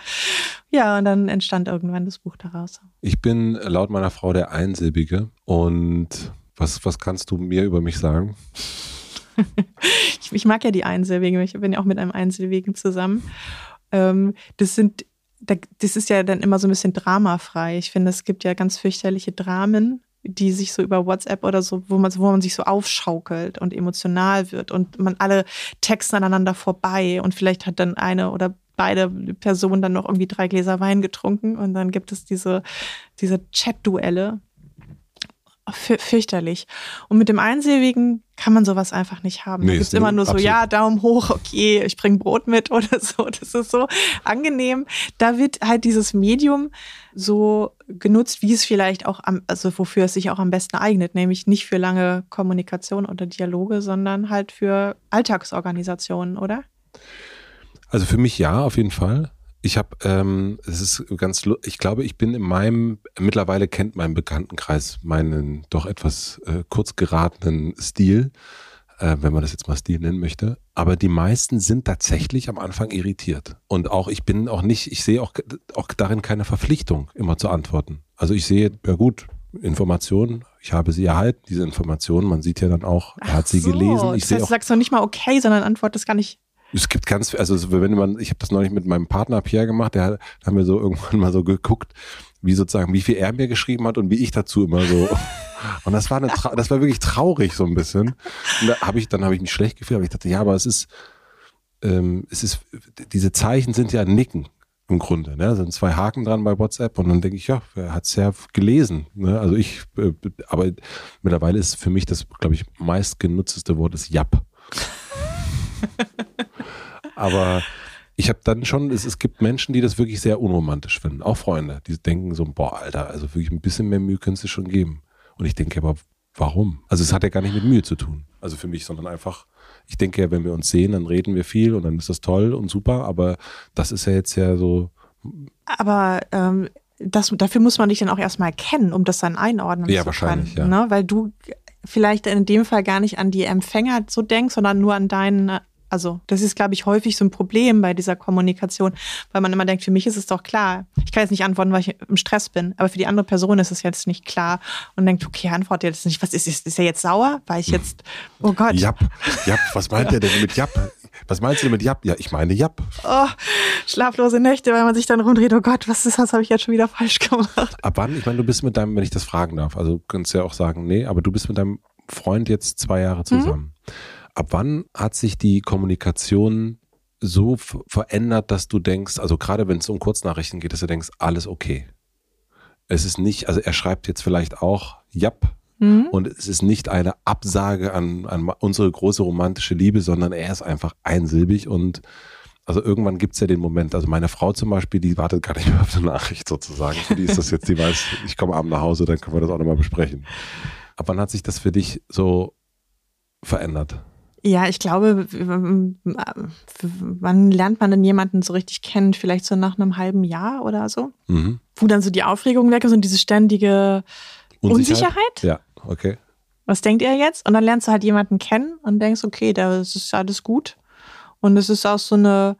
Ja, und dann entstand irgendwann das Buch daraus. Ich bin laut meiner Frau der Einsilbige und was, was kannst du mir über mich sagen? *laughs* ich, ich, mag ja die Einsilbigen, ich bin ja auch mit einem Einsilbigen zusammen. Ähm, das sind das ist ja dann immer so ein bisschen dramafrei. Ich finde, es gibt ja ganz fürchterliche Dramen, die sich so über WhatsApp oder so, wo man, wo man sich so aufschaukelt und emotional wird und man alle texten aneinander vorbei und vielleicht hat dann eine oder beide Personen dann noch irgendwie drei Gläser Wein getrunken und dann gibt es diese, diese Chat-Duelle, fürchterlich. Und mit dem Einsilbigen kann man sowas einfach nicht haben. Nee, da gibt immer nur so, absolut. ja, Daumen hoch, okay, ich bringe Brot mit *laughs* oder so. Das ist so angenehm. Da wird halt dieses Medium so genutzt, wie es vielleicht auch am, also wofür es sich auch am besten eignet, nämlich nicht für lange Kommunikation oder Dialoge, sondern halt für Alltagsorganisationen, oder? Also für mich ja, auf jeden Fall. Ich habe, ähm, es ist ganz, ich glaube, ich bin in meinem, mittlerweile kennt mein Bekanntenkreis meinen doch etwas äh, kurz geratenen Stil, äh, wenn man das jetzt mal Stil nennen möchte. Aber die meisten sind tatsächlich am Anfang irritiert. Und auch ich bin auch nicht, ich sehe auch, auch darin keine Verpflichtung, immer zu antworten. Also ich sehe, ja gut, Informationen, ich habe sie erhalten, diese Informationen. Man sieht ja dann auch, er hat sie so, gelesen. Ich das heißt, du sagst doch nicht mal okay, sondern antwortest gar nicht es gibt ganz, also wenn man, ich habe das neulich mit meinem Partner Pierre gemacht, der hat, haben wir so irgendwann mal so geguckt, wie sozusagen, wie viel er mir geschrieben hat und wie ich dazu immer so. *laughs* Und das war eine, das war wirklich traurig so ein bisschen. Und da habe ich, dann habe ich mich schlecht gefühlt, aber ich dachte, ja, aber es ist, ähm, es ist, diese Zeichen sind ja Nicken im Grunde. Ne? Da sind zwei Haken dran bei WhatsApp und dann denke ich, ja, er hat es ja gelesen. Ne? Also ich, äh, aber mittlerweile ist für mich das, glaube ich, meistgenutzteste Wort ist Jap. *laughs* Aber ich habe dann schon, es, es gibt Menschen, die das wirklich sehr unromantisch finden, auch Freunde, die denken so, boah, Alter, also wirklich ein bisschen mehr Mühe könntest du schon geben. Und ich denke aber, warum? Also es hat ja gar nicht mit Mühe zu tun, also für mich, sondern einfach, ich denke ja, wenn wir uns sehen, dann reden wir viel und dann ist das toll und super, aber das ist ja jetzt ja so. Aber ähm, das, dafür muss man dich dann auch erstmal kennen, um das dann einordnen ja, zu wahrscheinlich, können. Ja. Ne? Weil du vielleicht in dem Fall gar nicht an die Empfänger so denkst, sondern nur an deinen also das ist, glaube ich, häufig so ein Problem bei dieser Kommunikation, weil man immer denkt, für mich ist es doch klar. Ich kann jetzt nicht antworten, weil ich im Stress bin, aber für die andere Person ist es jetzt nicht klar und denkt, okay, antworte jetzt nicht. Was ist, ist, ist er jetzt sauer? Weil ich jetzt, oh Gott. Japp, Japp, was meint er denn mit Japp? Was meinst du denn mit Japp? Ja, ich meine Japp. Oh, schlaflose Nächte, weil man sich dann rumdreht, oh Gott, was ist das, habe ich jetzt schon wieder falsch gemacht. Ab wann? Ich meine, du bist mit deinem, wenn ich das fragen darf, also du kannst ja auch sagen, nee, aber du bist mit deinem Freund jetzt zwei Jahre zusammen. Mhm ab wann hat sich die Kommunikation so verändert, dass du denkst, also gerade wenn es um Kurznachrichten geht, dass du denkst, alles okay. Es ist nicht, also er schreibt jetzt vielleicht auch, Jap, mhm. und es ist nicht eine Absage an, an unsere große romantische Liebe, sondern er ist einfach einsilbig und also irgendwann gibt es ja den Moment, also meine Frau zum Beispiel, die wartet gar nicht mehr auf eine Nachricht sozusagen. Für die ist das jetzt, die weiß, ich komme abends nach Hause, dann können wir das auch nochmal besprechen. Ab wann hat sich das für dich so verändert? Ja, ich glaube, wann lernt man denn jemanden so richtig kennen? Vielleicht so nach einem halben Jahr oder so? Mhm. Wo dann so die Aufregung weg ist und diese ständige Unsicherheit? Unsicherheit? Ja, okay. Was denkt ihr jetzt? Und dann lernst du halt jemanden kennen und denkst, okay, da ist alles gut. Und es ist auch so eine,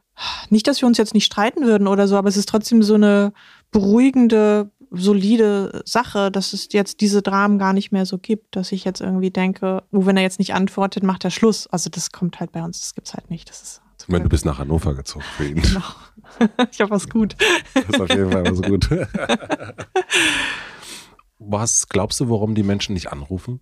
nicht, dass wir uns jetzt nicht streiten würden oder so, aber es ist trotzdem so eine beruhigende solide Sache, dass es jetzt diese Dramen gar nicht mehr so gibt, dass ich jetzt irgendwie denke, oh, wenn er jetzt nicht antwortet, macht er Schluss. Also das kommt halt bei uns, das gibt's halt nicht. Das ist ich meine, du bist nach Hannover gezogen für ihn. Genau. *laughs* Ich habe was gut. Das ist auf jeden Fall was gut. *laughs* Was glaubst du, warum die Menschen nicht anrufen?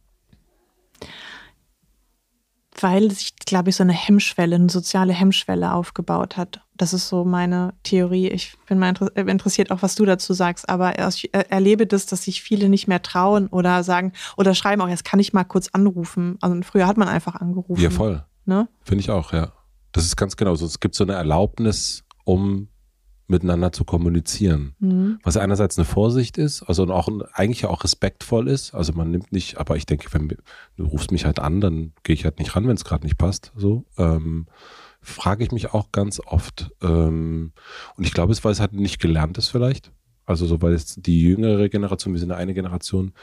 Weil sich, glaube ich, so eine Hemmschwelle, eine soziale Hemmschwelle aufgebaut hat. Das ist so meine Theorie. Ich bin mal äh, interessiert auch, was du dazu sagst. Aber ich äh, erlebe das, dass sich viele nicht mehr trauen oder sagen oder schreiben auch, jetzt kann ich mal kurz anrufen. Also früher hat man einfach angerufen. Ja, voll. Ne? Finde ich auch, ja. Das ist ganz genau so. Es gibt so eine Erlaubnis, um miteinander zu kommunizieren. Mhm. Was einerseits eine Vorsicht ist, also auch eigentlich auch respektvoll ist. Also man nimmt nicht, aber ich denke, wenn du rufst mich halt an, dann gehe ich halt nicht ran, wenn es gerade nicht passt. So ähm, frage ich mich auch ganz oft. Ähm, und ich glaube, es weil es halt nicht gelernt ist vielleicht. Also so, weil es die jüngere Generation, wir sind eine Generation,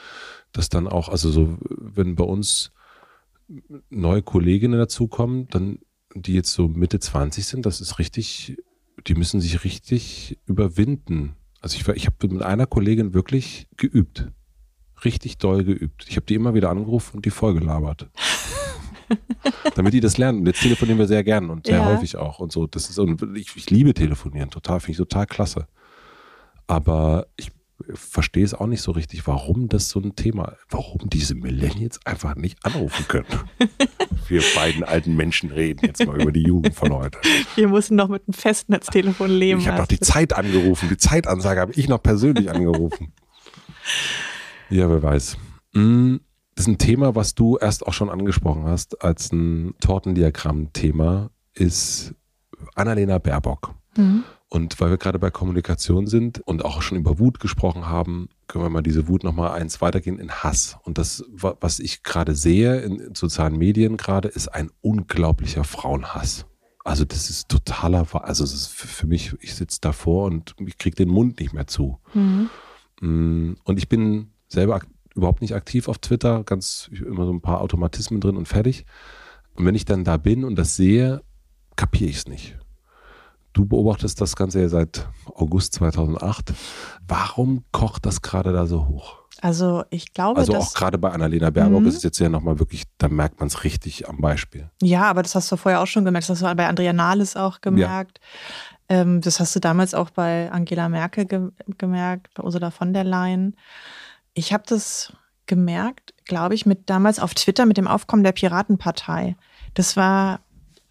dass dann auch, also so, wenn bei uns neue Kolleginnen dazukommen, dann die jetzt so Mitte 20 sind, das ist richtig die müssen sich richtig überwinden. Also ich, ich habe mit einer Kollegin wirklich geübt. Richtig doll geübt. Ich habe die immer wieder angerufen und die vollgelabert. *laughs* Damit die das lernen. Jetzt telefonieren wir sehr gern und sehr ja. häufig auch und so. Das ist, und ich, ich liebe telefonieren total, finde ich total klasse. Aber ich verstehe es auch nicht so richtig, warum das so ein Thema, warum diese Millennials einfach nicht anrufen können. *laughs* Wir beiden alten Menschen reden jetzt mal über die Jugend von heute. Wir mussten noch mit einem Festnetztelefon leben. Ich habe noch die Zeit angerufen. Die Zeitansage habe ich noch persönlich angerufen. *laughs* Ja, wer weiß. Mm, das ist ein Thema, was du erst auch schon angesprochen hast, als ein Tortendiagramm-Thema, ist Annalena Baerbock. Mhm. Und weil wir gerade bei Kommunikation sind und auch schon über Wut gesprochen haben, können wir mal diese Wut nochmal eins weitergehen in Hass. Und das, was ich gerade sehe in sozialen Medien gerade, ist ein unglaublicher Frauenhass. Also das ist totaler, also das ist für mich, ich sitze davor und ich kriege den Mund nicht mehr zu. Mhm. Mm, und ich bin selber überhaupt nicht aktiv auf Twitter, ganz immer so ein paar Automatismen drin und fertig. Und wenn ich dann da bin und das sehe, kapiere ich es nicht. Du beobachtest das Ganze ja seit August 2008. Warum kocht das gerade da so hoch? Also ich glaube, also auch gerade bei Annalena Baerbock mhm. ist es jetzt ja nochmal wirklich, da merkt man es richtig am Beispiel. Ja, aber das hast du vorher auch schon gemerkt. Das hast du bei Andrea Nahles auch gemerkt. Ja. Ähm, das hast du damals auch bei Angela Merkel ge gemerkt, bei Ursula von der Leyen. Ich habe das gemerkt, glaube ich, mit damals auf Twitter mit dem Aufkommen der Piratenpartei. Das war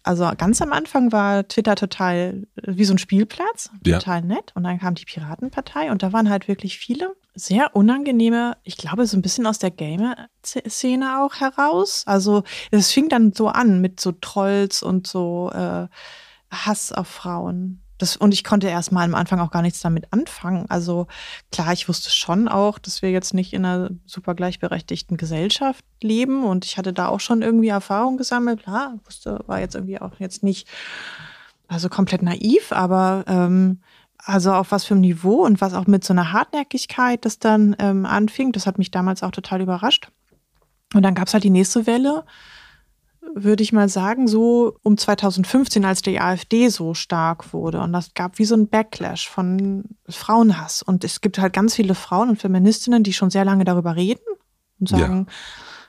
also ganz am Anfang war Twitter total wie so ein Spielplatz, total ja. nett. Und dann kam die Piratenpartei und da waren halt wirklich viele sehr unangenehme, ich glaube, so ein bisschen aus der Gamer-Szene auch heraus. Also es fing dann so an mit so Trolls und so äh, Hass auf Frauen. Das, und ich konnte erst mal am Anfang auch gar nichts damit anfangen. Also klar, ich wusste schon auch, dass wir jetzt nicht in einer super gleichberechtigten Gesellschaft leben. Und ich hatte da auch schon irgendwie Erfahrung gesammelt. Klar, wusste, war jetzt irgendwie auch jetzt nicht also komplett naiv, aber ähm, also auf was für einem Niveau und was auch mit so einer Hartnäckigkeit das dann ähm, anfing, das hat mich damals auch total überrascht. Und dann gab es halt die nächste Welle würde ich mal sagen, so um 2015, als die AfD so stark wurde. Und das gab wie so ein Backlash von Frauenhass. Und es gibt halt ganz viele Frauen und Feministinnen, die schon sehr lange darüber reden und sagen, ja.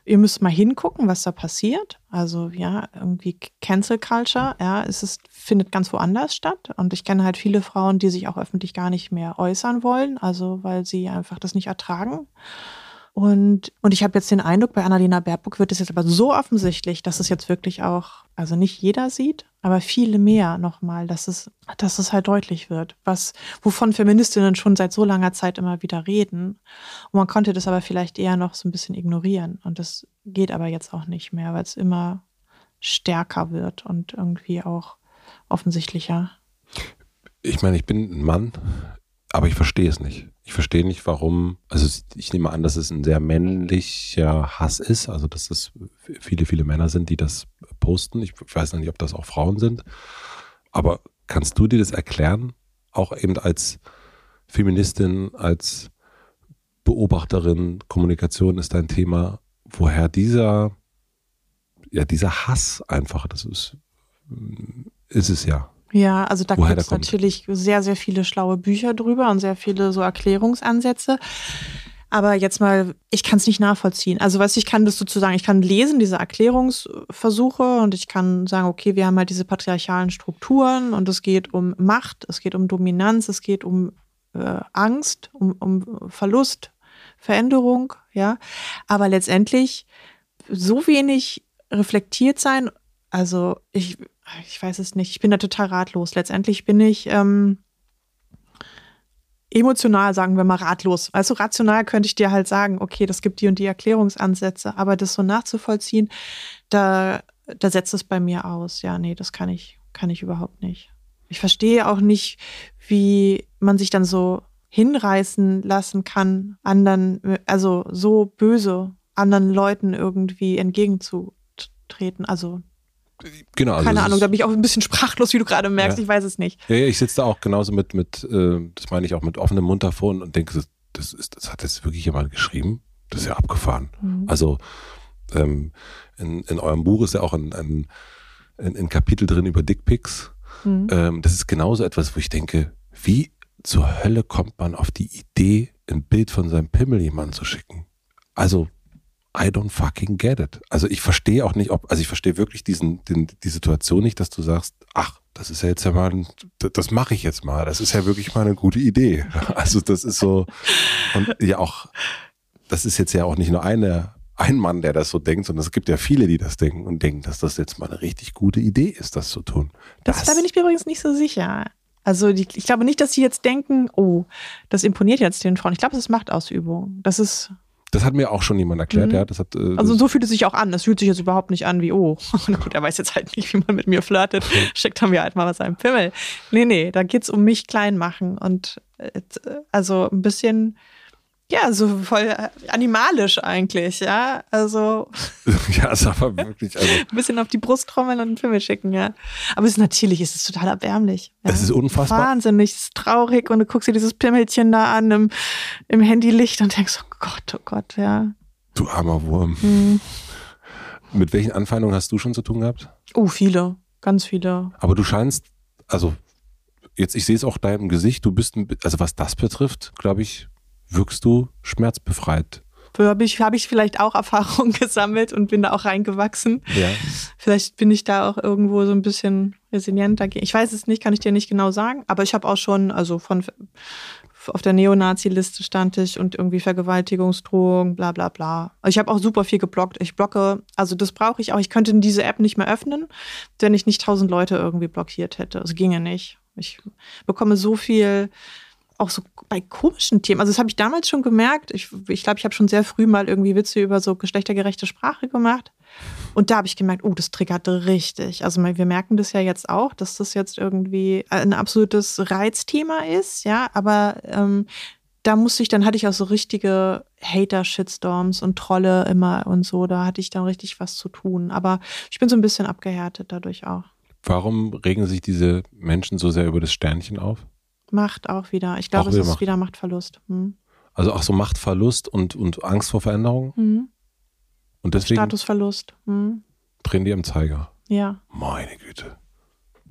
ihr müsst mal hingucken, was da passiert. Also ja, irgendwie Cancel Culture, ja, es ist, findet ganz woanders statt. Und ich kenne halt viele Frauen, die sich auch öffentlich gar nicht mehr äußern wollen, also weil sie einfach das nicht ertragen. Und, und ich habe jetzt den Eindruck, bei Annalena Baerbock wird es jetzt aber so offensichtlich, dass es jetzt wirklich auch, also nicht jeder sieht, aber viele mehr nochmal, dass es, dass es halt deutlich wird, was, wovon Feministinnen schon seit so langer Zeit immer wieder reden. Und man konnte das aber vielleicht eher noch so ein bisschen ignorieren. Und das geht aber jetzt auch nicht mehr, weil es immer stärker wird und irgendwie auch offensichtlicher. Ich meine, ich bin ein Mann, aber ich verstehe es nicht. Ich verstehe nicht, warum, also ich nehme an, dass es ein sehr männlicher Hass ist, also dass es viele, viele Männer sind, die das posten. Ich weiß noch nicht, ob das auch Frauen sind. Aber kannst du dir das erklären? Auch eben als Feministin, als Beobachterin, Kommunikation ist dein Thema, woher dieser, ja, dieser Hass einfach, das ist, ist es ja. Ja, also da gibt es natürlich sehr, sehr viele schlaue Bücher drüber und sehr viele so Erklärungsansätze. Aber jetzt mal, ich kann es nicht nachvollziehen. Also, was ich kann das sozusagen, ich kann lesen, diese Erklärungsversuche und ich kann sagen, okay, wir haben halt diese patriarchalen Strukturen und es geht um Macht, es geht um Dominanz, es geht um äh, Angst, um, um Verlust, Veränderung, ja. Aber letztendlich so wenig reflektiert sein, also ich, ich weiß es nicht, ich bin da total ratlos. Letztendlich bin ich ähm, emotional, sagen wir mal, ratlos. Also rational könnte ich dir halt sagen, okay, das gibt die und die Erklärungsansätze, aber das so nachzuvollziehen, da, da setzt es bei mir aus. Ja, nee, das kann ich, kann ich überhaupt nicht. Ich verstehe auch nicht, wie man sich dann so hinreißen lassen kann, anderen, also so böse anderen Leuten irgendwie entgegenzutreten. Also Genau, also Keine Ahnung, da bin ich auch ein bisschen sprachlos, wie du gerade merkst, ja. ich weiß es nicht. Ja, ich sitze da auch genauso mit, mit äh, das meine ich auch mit offenem Mund davor und denke, das, das, ist, das hat jetzt wirklich jemand geschrieben. Das ist ja abgefahren. Mhm. Also ähm, in, in eurem Buch ist ja auch ein, ein, ein, ein Kapitel drin über Dickpics. Mhm. Ähm, das ist genauso etwas, wo ich denke, wie zur Hölle kommt man auf die Idee, ein Bild von seinem Pimmel jemandem zu schicken? Also I don't fucking get it. Also ich verstehe auch nicht, ob, also ich verstehe wirklich diesen, den, die Situation nicht, dass du sagst, ach, das ist ja jetzt ja mal, das mache ich jetzt mal. Das ist ja wirklich mal eine gute Idee. *laughs* Also das ist so, und ja auch, das ist jetzt ja auch nicht nur eine, ein Mann, der das so denkt, sondern es gibt ja viele, die das denken und denken, dass das jetzt mal eine richtig gute Idee ist, das zu tun. Das, das da bin ich mir übrigens nicht so sicher. Also die, ich glaube nicht, dass sie jetzt denken, oh, das imponiert jetzt den Frauen. Ich glaube, es ist Machtausübung. Das ist das hat mir auch schon jemand erklärt, mhm. ja. Das hat, äh, also so fühlt es sich auch an. Das fühlt sich jetzt überhaupt nicht an wie, oh, *laughs* na gut, er weiß jetzt halt nicht, wie man mit mir flirtet. Schickt er mir halt mal was einem Pimmel. Nee, nee, da geht es um mich klein machen. Und äh, also ein bisschen ja, so voll äh, animalisch eigentlich, ja. Also. *laughs* ja, ist aber wirklich. Also, *laughs* ein bisschen auf die Brust trommeln und einen Film schicken, ja. Aber es ist natürlich, es ist total erbärmlich. Ja. Es ist unfassbar. Wahnsinnig, es ist traurig und du guckst dir dieses Pimmelchen da an im, im Handylicht und denkst, oh Gott, oh Gott, ja. Du armer Wurm. Hm. Mit welchen Anfeindungen hast du schon zu tun gehabt? Oh, viele, ganz viele. Aber du scheinst, also jetzt, ich sehe es auch deinem Gesicht, du bist, also was das betrifft, glaube ich, wirkst du schmerzbefreit. Habe ich, hab ich vielleicht auch *laughs* Erfahrungen gesammelt und bin da auch reingewachsen. Ja. Vielleicht bin ich da auch irgendwo so ein bisschen resilienter. Ich weiß es nicht, kann ich dir nicht genau sagen, aber ich habe auch schon, also von auf der Neonazi-Liste stand ich und irgendwie Vergewaltigungsdrohung, bla bla bla. Also ich habe auch super viel geblockt. Ich blocke, also das brauche ich auch. Ich könnte diese App nicht mehr öffnen, wenn ich nicht tausend Leute irgendwie blockiert hätte. Es ginge nicht. Ich bekomme so viel auch so bei komischen Themen. Also das habe ich damals schon gemerkt. Ich glaube, ich, glaub, ich habe schon sehr früh mal irgendwie Witze über so geschlechtergerechte Sprache gemacht. Und da habe ich gemerkt, oh, das triggerte richtig. Also wir merken das ja jetzt auch, dass das jetzt irgendwie ein absolutes Reizthema ist, ja, aber ähm, da musste ich, dann hatte ich auch so richtige Hater-Shitstorms und Trolle immer und so. Da hatte ich dann richtig was zu tun. Aber ich bin so ein bisschen abgehärtet dadurch auch. Warum regen sich diese Menschen so sehr über das Sternchen auf? Macht auch wieder. Ich glaube, es ist Macht. wieder Machtverlust. Hm. Also auch so Machtverlust und, und Angst vor Veränderung? Hm. Und deswegen. Statusverlust. Hm. Drehen die am Zeiger. Ja. Meine Güte.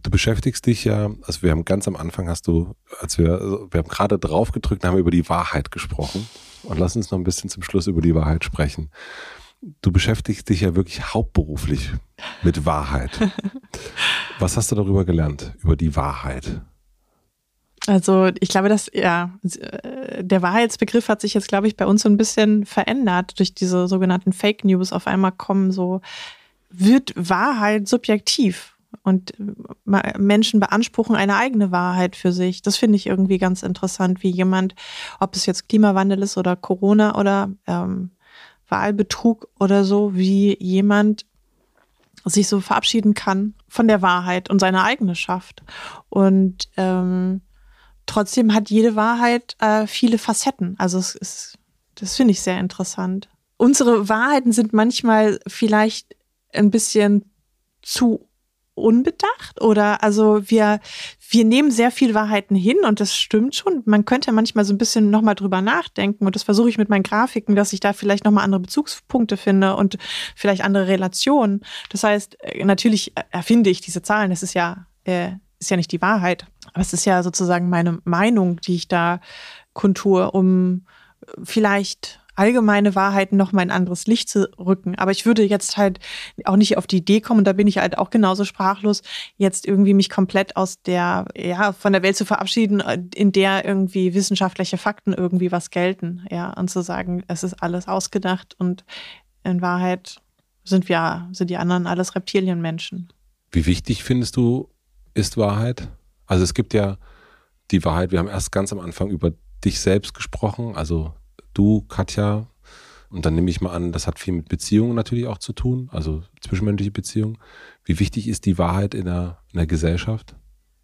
Du beschäftigst dich ja, also wir haben ganz am Anfang hast du, als wir, also wir haben gerade drauf gedrückt, haben über die Wahrheit gesprochen. Und lass uns noch ein bisschen zum Schluss über die Wahrheit sprechen. Du beschäftigst dich ja wirklich hauptberuflich mit Wahrheit. *laughs* Was hast du darüber gelernt, über die Wahrheit? Also ich glaube, dass ja der Wahrheitsbegriff hat sich jetzt, glaube ich, bei uns so ein bisschen verändert durch diese sogenannten Fake News. Auf einmal kommen so wird Wahrheit subjektiv und Menschen beanspruchen eine eigene Wahrheit für sich. Das finde ich irgendwie ganz interessant, wie jemand, ob es jetzt Klimawandel ist oder Corona oder ähm, Wahlbetrug oder so, wie jemand sich so verabschieden kann von der Wahrheit und seine eigene schafft. Und ähm, trotzdem hat jede Wahrheit äh, viele Facetten. Also es ist, das finde ich sehr interessant. Unsere Wahrheiten sind manchmal vielleicht ein bisschen zu unbedacht oder also wir wir nehmen sehr viel Wahrheiten hin und das stimmt schon. Man könnte manchmal so ein bisschen nochmal drüber nachdenken und das versuche ich mit meinen Grafiken, dass ich da vielleicht nochmal andere Bezugspunkte finde und vielleicht andere Relationen. Das heißt, äh, natürlich erfinde ich diese Zahlen. Das ist ja äh, ist ja nicht die Wahrheit. Aber es ist ja sozusagen meine Meinung, die ich da kundtue, um vielleicht allgemeine Wahrheiten noch mal ein anderes Licht zu rücken. Aber ich würde jetzt halt auch nicht auf die Idee kommen, und da bin ich halt auch genauso sprachlos, jetzt irgendwie mich komplett aus der, ja, von der Welt zu verabschieden, in der irgendwie wissenschaftliche Fakten irgendwie was gelten, ja, und zu sagen, es ist alles ausgedacht und in Wahrheit sind wir, sind die anderen alles Reptilienmenschen. Wie wichtig findest du ist Wahrheit? Also es gibt ja die Wahrheit, wir haben erst ganz am Anfang über dich selbst gesprochen, also du, Katja, und dann nehme ich mal an, das hat viel mit Beziehungen natürlich auch zu tun, also zwischenmenschliche Beziehungen. Wie wichtig ist die Wahrheit in der, in der Gesellschaft?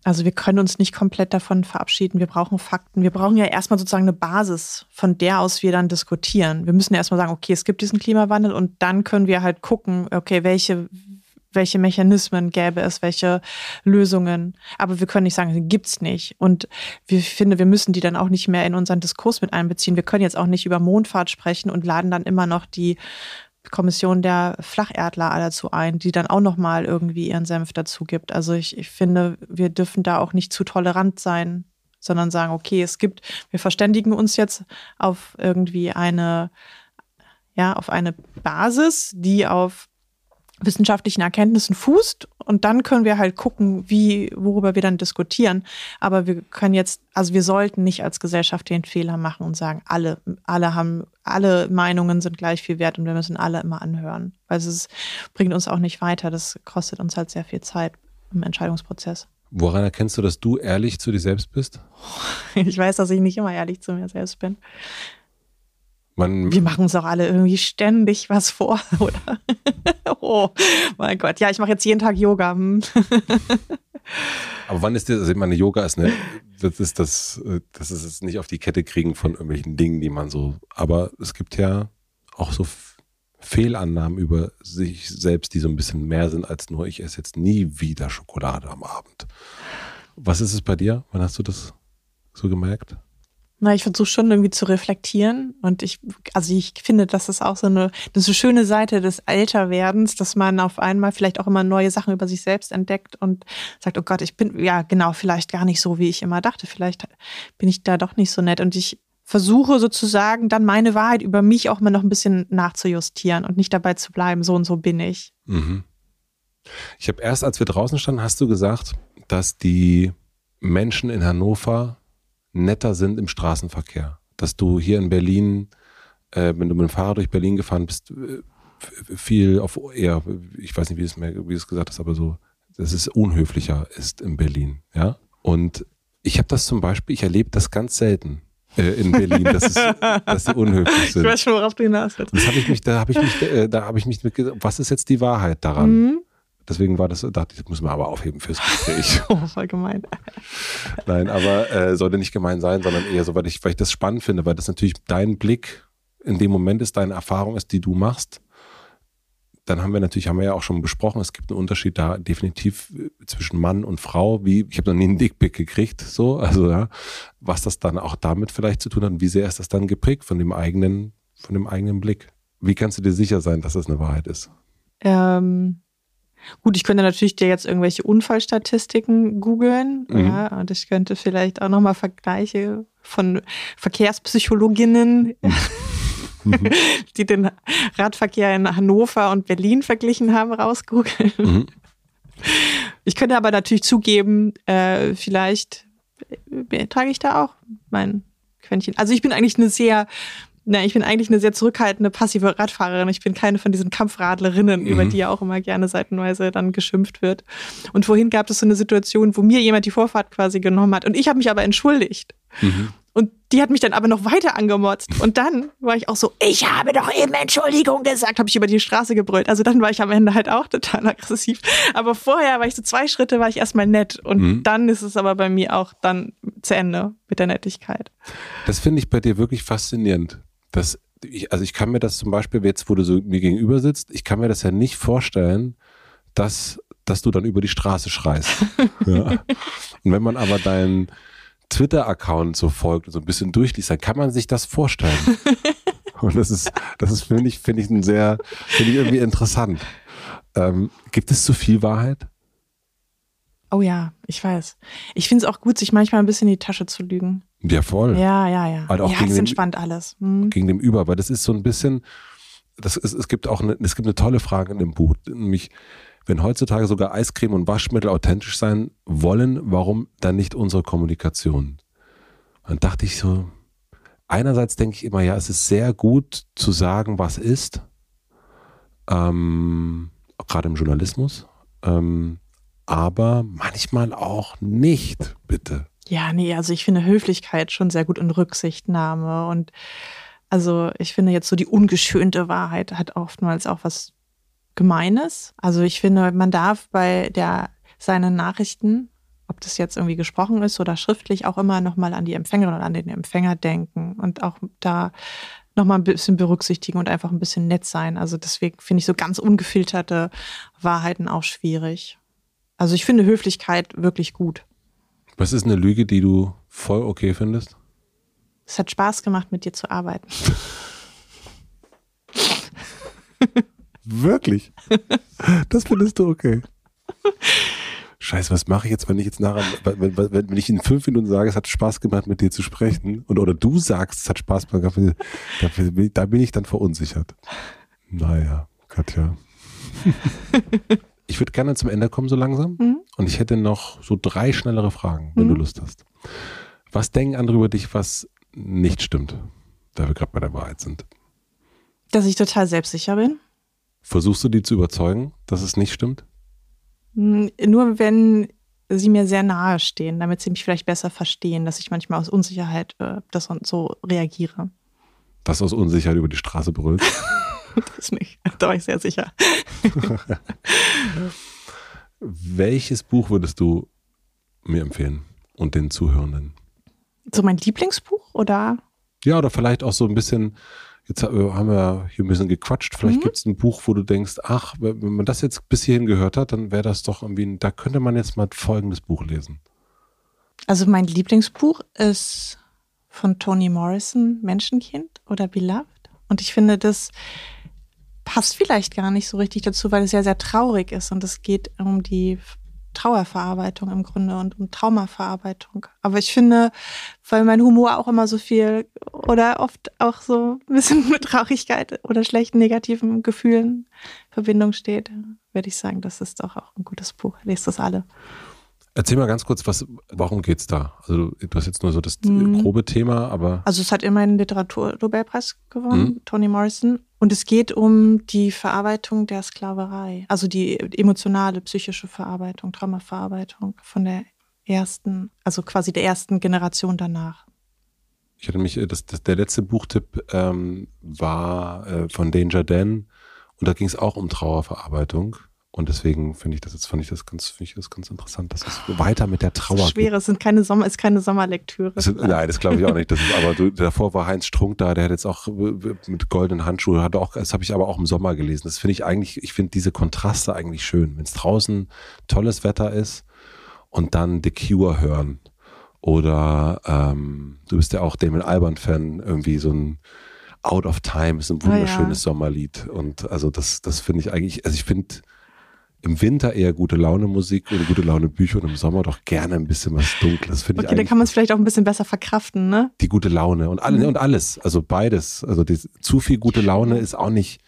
Also wir können uns nicht komplett davon verabschieden. Wir brauchen Fakten. Wir brauchen ja erstmal sozusagen eine Basis, von der aus wir dann diskutieren. Wir müssen ja erstmal sagen, okay, es gibt diesen Klimawandel und dann können wir halt gucken, okay, welche, welche Mechanismen gäbe es, welche Lösungen. Aber wir können nicht sagen, die gibt's nicht. Und wir finde, wir müssen die dann auch nicht mehr in unseren Diskurs mit einbeziehen. Wir können jetzt auch nicht über Mondfahrt sprechen und laden dann immer noch die Kommission der Flacherdler dazu ein, die dann auch nochmal irgendwie ihren Senf dazu gibt. Also ich, ich finde, wir dürfen da auch nicht zu tolerant sein, sondern sagen, okay, es gibt, wir verständigen uns jetzt auf irgendwie eine, ja, auf eine Basis, die auf wissenschaftlichen Erkenntnissen fußt und dann können wir halt gucken, wie, worüber wir dann diskutieren. Aber wir können jetzt, also wir sollten nicht als Gesellschaft den Fehler machen und sagen, alle, alle haben, alle Meinungen sind gleich viel wert und wir müssen alle immer anhören. Weil es bringt uns auch nicht weiter. Das kostet uns halt sehr viel Zeit im Entscheidungsprozess. Woran erkennst du, dass du ehrlich zu dir selbst bist? *laughs* Ich weiß, dass ich nicht immer ehrlich zu mir selbst bin. Man wir machen uns auch alle irgendwie ständig was vor, *laughs* oder? oh mein Gott, ja, ich mache jetzt jeden Tag Yoga. Hm. Aber wann ist das, also ich meine, Yoga ist ne, das ist das, das ist es nicht auf die Kette kriegen von irgendwelchen Dingen, die man so, aber es gibt ja auch so Fehlannahmen über sich selbst, die so ein bisschen mehr sind als nur, ich esse jetzt nie wieder Schokolade am Abend. Was ist es bei dir? Wann hast du das so gemerkt? Na, ich versuche schon irgendwie zu reflektieren und ich, also ich finde, das ist auch so eine, eine so schöne Seite des Älterwerdens, dass man auf einmal vielleicht auch immer neue Sachen über sich selbst entdeckt und sagt, oh Gott, ich bin, ja genau, vielleicht gar nicht so, wie ich immer dachte, vielleicht bin ich da doch nicht so nett und ich versuche sozusagen dann meine Wahrheit über mich auch mal noch ein bisschen nachzujustieren und nicht dabei zu bleiben, so und so bin ich. Mhm. Ich habe erst, als wir draußen standen, hast du gesagt, dass die Menschen in Hannover netter sind im Straßenverkehr. Dass du hier in Berlin, äh, wenn du mit dem Fahrrad durch Berlin gefahren bist, äh, viel auf eher, ich weiß nicht, wie es mehr, wie es gesagt hast, aber so, dass es unhöflicher ist in Berlin, ja. Und ich habe das zum Beispiel, ich erlebe das ganz selten äh, in Berlin, dass, es, *laughs* dass sie unhöflich sind. Ich weiß schon, worauf du hinaus willst. Das habe ich mich, da habe ich mich, äh, da habe ich mich mit, was ist jetzt die Wahrheit daran? Mhm. Deswegen war das, dachte ich, das muss man aber aufheben fürs Gespräch. *laughs* oh, voll gemein. *laughs* Nein, aber äh, sollte nicht gemein sein, sondern eher so, weil ich, weil ich das spannend finde, weil das natürlich dein Blick in dem Moment ist, deine Erfahrung ist, die du machst. Dann haben wir natürlich, haben wir ja auch schon besprochen, es gibt einen Unterschied da definitiv äh, zwischen Mann und Frau. Wie, ich habe noch nie einen Dickpick gekriegt, so, also ja, was das dann auch damit vielleicht zu tun hat und wie sehr ist das dann geprägt von dem eigenen, von dem eigenen Blick. Wie kannst du dir sicher sein, dass das eine Wahrheit ist? Ähm, Gut, ich könnte natürlich dir jetzt irgendwelche Unfallstatistiken googeln. Mhm. Ja, und ich könnte vielleicht auch nochmal Vergleiche von Verkehrspsychologinnen, mhm. *laughs* die den Radverkehr in Hannover und Berlin verglichen haben, rausgoogeln. Mhm. Ich könnte aber natürlich zugeben, äh, vielleicht äh, trage ich da auch mein Quäntchen. Also ich bin eigentlich eine sehr na, ich bin eigentlich eine sehr zurückhaltende, passive Radfahrerin. Ich bin keine von diesen Kampfradlerinnen, mhm. über die ja auch immer gerne seitenweise dann geschimpft wird. Und vorhin gab es so eine Situation, wo mir jemand die Vorfahrt quasi genommen hat und ich habe mich aber entschuldigt. Mhm. Und die hat mich dann aber noch weiter angemotzt. Und dann war ich auch so, ich habe doch eben Entschuldigung gesagt, habe ich über die Straße gebrüllt. Also dann war ich am Ende halt auch total *laughs* aggressiv. Aber vorher war ich so zwei Schritte, war ich erstmal nett. Und mhm. dann ist es aber bei mir auch dann zu Ende mit der Nettigkeit. Das finde ich bei dir wirklich faszinierend. Das, ich, also ich kann mir das zum Beispiel jetzt, wo du so mir gegenüber sitzt, ich kann mir das ja nicht vorstellen, dass, dass du dann über die Straße schreist. *laughs* ja. Und wenn man aber deinen Twitter-Account so folgt und so ein bisschen durchliest, dann kann man sich das vorstellen. *laughs* und das ist, das ist, finde ich, finde ich ein sehr, finde ich irgendwie interessant. Ähm, gibt es zu viel Wahrheit? Oh ja, ich weiß. Ich finde es auch gut, sich manchmal ein bisschen in die Tasche zu lügen. Ja, voll. Ja, ja, ja. Halt auch ja, gegen den- entspannt alles. Hm. Gegen dem Über, weil das ist so ein bisschen, das ist, es gibt auch eine, es gibt eine tolle Frage in dem Buch, nämlich, wenn heutzutage sogar Eiscreme und Waschmittel authentisch sein wollen, warum dann nicht unsere Kommunikation? Dann dachte ich so, einerseits denke ich immer, ja, es ist sehr gut zu sagen, was ist, ähm, gerade im Journalismus, ähm, aber manchmal auch nicht, bitte. Ja, nee, also ich finde Höflichkeit schon sehr gut und Rücksichtnahme. Und also ich finde jetzt so die ungeschönte Wahrheit hat oftmals auch was Gemeines. Also ich finde, man darf bei der seinen Nachrichten, ob das jetzt irgendwie gesprochen ist oder schriftlich, auch immer nochmal an die Empfängerin oder an den Empfänger denken und auch da nochmal ein bisschen berücksichtigen und einfach ein bisschen nett sein. Also deswegen finde ich so ganz ungefilterte Wahrheiten auch schwierig. Also ich finde Höflichkeit wirklich gut. Was ist eine Lüge, die du voll okay findest? Es hat Spaß gemacht, mit dir zu arbeiten. *laughs* Wirklich? Das findest du okay. Scheiße, was mache ich jetzt, wenn ich jetzt nachher, wenn, wenn, wenn ich in fünf Minuten sage, es hat Spaß gemacht, mit dir zu sprechen, und, oder du sagst, es hat Spaß gemacht, da, bin- da bin ich dann verunsichert. Naja, Katja. *laughs* Ich würde gerne zum Ende kommen, so langsam. Mhm. Und ich hätte noch so drei schnellere Fragen, wenn du Mhm. Lust hast. Was denken andere über dich, was nicht stimmt, da wir gerade bei der Wahrheit sind? Dass ich total selbstsicher bin. Versuchst du die zu überzeugen, dass es nicht stimmt? Hm, Nur wenn sie mir sehr nahe stehen, damit sie mich vielleicht besser verstehen, dass ich manchmal aus Unsicherheit äh, das und so reagiere. Das aus Unsicherheit über die Straße brüllt. *laughs* *laughs* Das nicht. Da war ich sehr sicher. *laughs* Welches Buch würdest du mir empfehlen und den Zuhörenden? So mein Lieblingsbuch oder? Ja, oder vielleicht auch so ein bisschen, jetzt ha- haben wir hier ein bisschen gequatscht, vielleicht Mhm. gibt es ein Buch, wo du denkst, ach, wenn man das jetzt bis hierhin gehört hat, dann wäre das doch irgendwie, ein- da könnte man jetzt mal folgendes Buch lesen. Also mein Lieblingsbuch ist von Toni Morrison, Menschenkind oder Beloved. Und ich finde, das passt vielleicht gar nicht so richtig dazu, weil es sehr, sehr traurig ist. Und es geht um die Trauerverarbeitung im Grunde und um Traumaverarbeitung. Aber ich finde, weil mein Humor auch immer so viel oder oft auch so ein bisschen mit Traurigkeit oder schlechten negativen Gefühlen in Verbindung steht, würde ich sagen, das ist doch auch ein gutes Buch. Lest das alle. Erzähl mal ganz kurz, was, warum geht's da? Also du hast jetzt nur so das Mhm. grobe Thema, aber Also es hat immerhin einen Literatur-Nobelpreis gewonnen, Mhm. Toni Morrison. Und es geht um die Verarbeitung der Sklaverei, also die emotionale, psychische Verarbeitung, Traumaverarbeitung von der ersten, also quasi der ersten Generation danach. ich hatte mich, äh, das, das, der letzte Buchtipp ähm, war äh, von Danger Dan und da ging es auch um Trauerverarbeitung. Und deswegen finde ich das jetzt, fand ich das ganz, finde ich das ganz interessant, dass es weiter mit der Das Trauer ist schwer, es sind keine Sommer, ist keine Sommerlektüre. Das, nein, das glaube ich auch nicht. Das ist, aber du, davor war Heinz Strunk da, der hat jetzt auch mit goldenen Handschuhen, hat auch, das habe ich aber auch im Sommer gelesen. Das finde ich eigentlich, ich finde diese Kontraste eigentlich schön. Wenn es draußen tolles Wetter ist und dann The Cure hören. Oder ähm, du bist ja auch Damon Albarn-Fan, irgendwie so ein Out of Time ist ein Ah, ja. wunderschönes Sommerlied. Und also das, das finde ich eigentlich, also ich finde im Winter eher gute Laune Musik und gute Laune Bücher und im Sommer doch gerne ein bisschen was Dunkles. Finde ich Okay, da eigentlich kann man es vielleicht auch ein bisschen besser verkraften, ne? die gute Laune und, alle, Mhm. und alles, also beides. Also die, zu viel gute Laune ist auch nicht,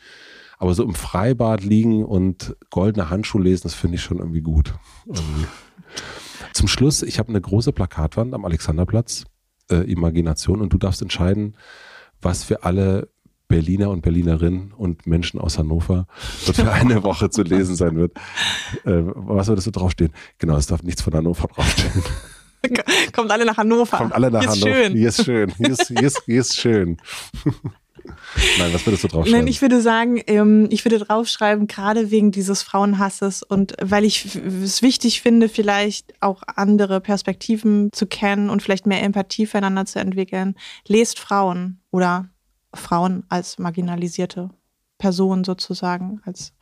aber so im Freibad liegen und goldene Handschuhe lesen, das finde ich schon irgendwie gut. Irgendwie. Zum Schluss, ich habe eine große Plakatwand am Alexanderplatz, äh, Imagination, und du darfst entscheiden, was für alle Berliner und Berlinerinnen und Menschen aus Hannover für eine Woche zu lesen sein wird. Äh, was soll das so draufstehen? Genau, es darf nichts von Hannover draufstehen. *laughs* Kommt alle nach Hannover. Kommt alle nach Hier ist Hannover. schön. Hier ist schön. Hier ist, hier ist, hier ist schön. *laughs* Nein, was würdest du draufschreiben? Nein, ich würde sagen, ähm, ich würde draufschreiben, gerade wegen dieses Frauenhasses und weil ich es wichtig finde, vielleicht auch andere Perspektiven zu kennen und vielleicht mehr Empathie füreinander zu entwickeln. Lest Frauen oder Frauen als marginalisierte Personen sozusagen. Als,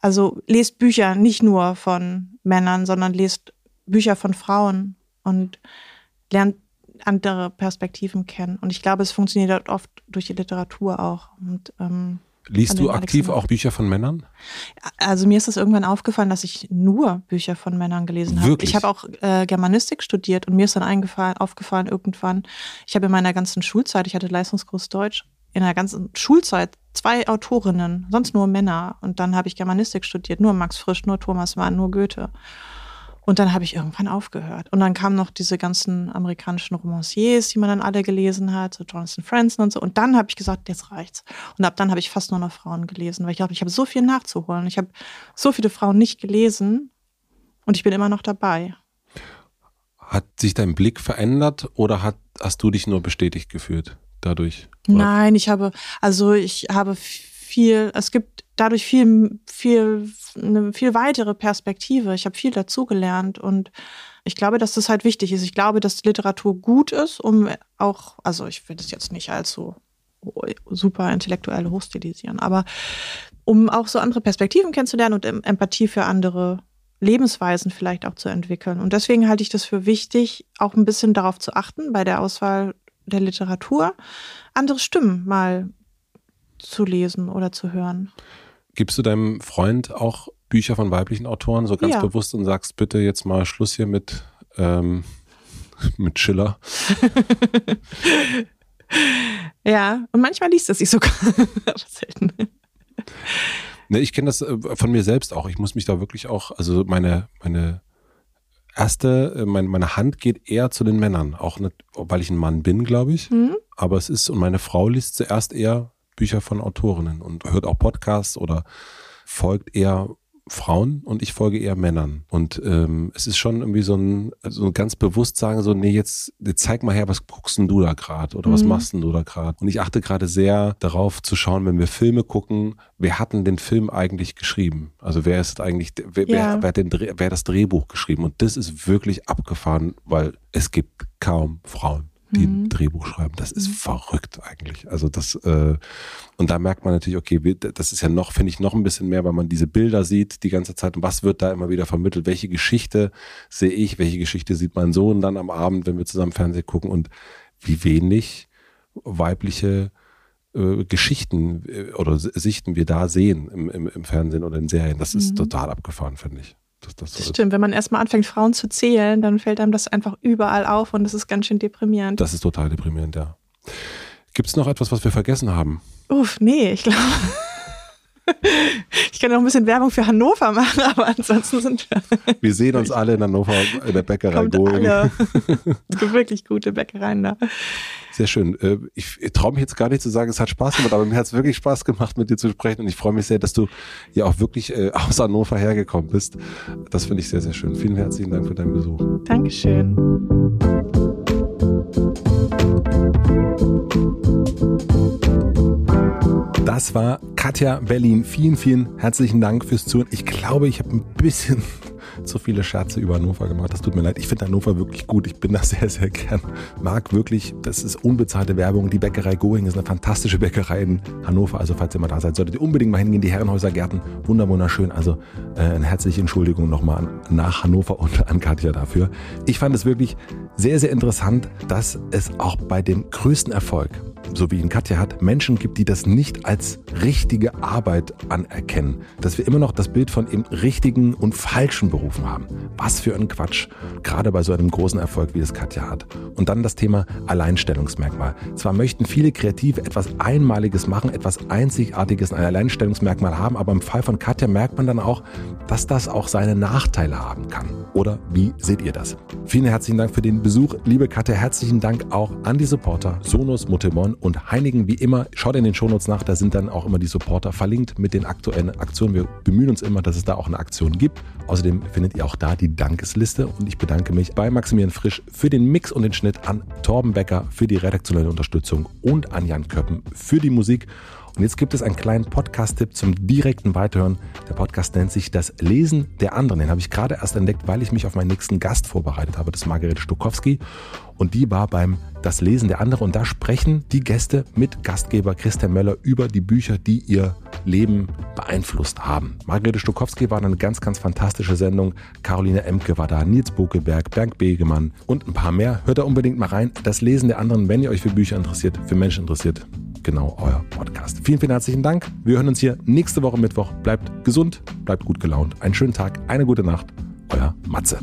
also lest Bücher nicht nur von Männern, sondern lest Bücher von Frauen und lernt andere Perspektiven kennen. Und ich glaube, es funktioniert dort oft durch die Literatur auch. Und ähm, Liest du aktiv auch Bücher von Männern? Also mir ist es irgendwann aufgefallen, dass ich nur Bücher von Männern gelesen habe. Wirklich? Ich habe auch äh, Germanistik studiert und mir ist dann eingefallen, aufgefallen irgendwann, ich habe in meiner ganzen Schulzeit, ich hatte Leistungskurs Deutsch, in der ganzen Schulzeit zwei Autorinnen, sonst nur Männer. Und dann habe ich Germanistik studiert, nur Max Frisch, nur Thomas Mann, nur Goethe. Und dann habe ich irgendwann aufgehört. Und dann kamen noch diese ganzen amerikanischen Romanciers, die man dann alle gelesen hat, so Jonathan Franzen und so. Und dann habe ich gesagt, jetzt reicht's. Und ab dann habe ich fast nur noch Frauen gelesen, weil ich glaube, ich habe so viel nachzuholen. Ich habe so viele Frauen nicht gelesen und ich bin immer noch dabei. Hat sich dein Blick verändert oder hat, hast du dich nur bestätigt gefühlt dadurch? Oder? Nein, ich habe, also ich habe viel, es gibt dadurch viel, viel, eine viel weitere Perspektive. Ich habe viel dazugelernt und ich glaube, dass das halt wichtig ist. Ich glaube, dass Literatur gut ist, um auch, also ich will das jetzt nicht allzu super intellektuell hochstilisieren, aber um auch so andere Perspektiven kennenzulernen und Empathie für andere Lebensweisen vielleicht auch zu entwickeln. Und deswegen halte ich das für wichtig, auch ein bisschen darauf zu achten bei der Auswahl der Literatur, andere Stimmen mal zu lesen oder zu hören. Gibst du deinem Freund auch Bücher von weiblichen Autoren so ganz ja. bewusst und sagst bitte jetzt mal Schluss hier mit, ähm, *laughs* mit Schiller? *laughs* ja, und manchmal liest er sich sogar, *laughs* aber selten. Ne, ich kenne das äh, von mir selbst auch. Ich muss mich da wirklich auch, also meine, meine erste, äh, meine, meine Hand geht eher zu den Männern, auch nicht, weil ich ein Mann bin, glaube ich. Mhm. Aber es ist, und meine Frau liest zuerst eher Bücher von Autorinnen und hört auch Podcasts oder folgt eher Frauen und ich folge eher Männern. Und ähm, es ist schon irgendwie so ein, so ein ganz bewusst sagen, so, nee, jetzt, jetzt zeig mal her, was guckst denn du da gerade oder mhm. was machst denn du da gerade? Und ich achte gerade sehr darauf zu schauen, wenn wir Filme gucken, wer hat denn den Film eigentlich geschrieben? Also wer ist eigentlich, wer, ja. wer, wer, hat den, wer hat das Drehbuch geschrieben? Und das ist wirklich abgefahren, weil es gibt kaum Frauen die ein mhm. Drehbuch schreiben. Das ist mhm. verrückt eigentlich. Also das, äh, und da merkt man natürlich, okay, das ist ja noch, finde ich, noch ein bisschen mehr, weil man diese Bilder sieht die ganze Zeit und was wird da immer wieder vermittelt? Welche Geschichte sehe ich? Welche Geschichte sieht mein Sohn dann am Abend, wenn wir zusammen Fernsehen gucken? Und wie wenig weibliche äh, Geschichten äh, oder Sichten wir da sehen im, im, im Fernsehen oder in Serien. Das ist mhm. total abgefahren, finde ich. Das, das, das stimmt, wenn man erstmal anfängt, Frauen zu zählen, dann fällt einem das einfach überall auf und das ist ganz schön deprimierend. Das ist total deprimierend, ja. Gibt es noch etwas, was wir vergessen haben? Uff, nee, ich glaube. *laughs* Ich kann noch ein bisschen Werbung für Hannover machen, *laughs* aber ansonsten sind wir. *laughs* Wir sehen uns alle in Hannover in der Bäckerei Kommt Alle. Es gibt wirklich gute Bäckereien da. Sehr schön. Äh, ich traue mich jetzt gar nicht zu sagen, es hat Spaß gemacht, aber mir hat es wirklich Spaß gemacht, mit dir zu sprechen und ich freue mich sehr, dass du ja auch wirklich äh, aus Hannover hergekommen bist. Das finde ich sehr, sehr schön. Vielen herzlichen Dank für deinen Besuch. Dankeschön. Das war Katja Berlin. Vielen, vielen herzlichen Dank fürs Zuhören. Ich glaube, ich habe ein bisschen *laughs* zu viele Scherze über Hannover gemacht. Das tut mir leid. Ich finde Hannover wirklich gut. Ich bin da sehr, sehr gern. Mag wirklich, das ist unbezahlte Werbung. Die Bäckerei Going ist eine fantastische Bäckerei in Hannover. Also falls ihr mal da seid, solltet ihr unbedingt mal hingehen. Die Herrenhäuser Gärten, wunderschön. Also äh, eine herzliche Entschuldigung nochmal nach Hannover und an Katja dafür. Ich fand es wirklich sehr, sehr interessant, dass es auch bei dem größten Erfolg so wie ihn Katja hat, Menschen gibt, die das nicht als richtige Arbeit anerkennen. Dass wir immer noch das Bild von eben richtigen und falschen Berufen haben. Was für ein Quatsch. Gerade bei so einem großen Erfolg, wie es Katja hat. Und dann das Thema Alleinstellungsmerkmal. Zwar möchten viele Kreative etwas Einmaliges machen, etwas Einzigartiges, ein Alleinstellungsmerkmal haben, aber im Fall von Katja merkt man dann auch, dass das auch seine Nachteile haben kann. Oder wie seht ihr das? Vielen herzlichen Dank für den Besuch. Liebe Katja, herzlichen Dank auch an die Supporter Sonos, Mutemon und Heinigen. Wie immer, schaut in den Shownotes nach, da sind dann auch immer die Supporter verlinkt mit den aktuellen Aktionen. Wir bemühen uns immer, dass es da auch eine Aktion gibt. Außerdem findet ihr auch da die Dankesliste und ich bedanke mich bei Maximilian Frisch für den Mix und den Schnitt, an Torben Becker für die redaktionelle Unterstützung und an Jan Köppen für die Musik. Und jetzt gibt es einen kleinen Podcast-Tipp zum direkten Weiterhören. Der Podcast nennt sich Das Lesen der anderen. Den habe ich gerade erst entdeckt, weil ich mich auf meinen nächsten Gast vorbereitet habe. Das ist Margarete Stokowski. Und die war beim Das Lesen der anderen. Und da sprechen die Gäste mit Gastgeber Christian Möller über die Bücher, die ihr Leben beeinflusst haben. Margarete Stokowski war eine ganz, ganz fantastische Sendung. Caroline Emke war da, Nils Bokeberg, Bernd Begemann und ein paar mehr. Hört da unbedingt mal rein. Das Lesen der anderen, wenn ihr euch für Bücher interessiert, für Menschen interessiert genau euer Podcast. Vielen, vielen herzlichen Dank. Wir hören uns hier nächste Woche Mittwoch. Bleibt gesund, bleibt gut gelaunt. Einen schönen Tag, eine gute Nacht. Euer Matze.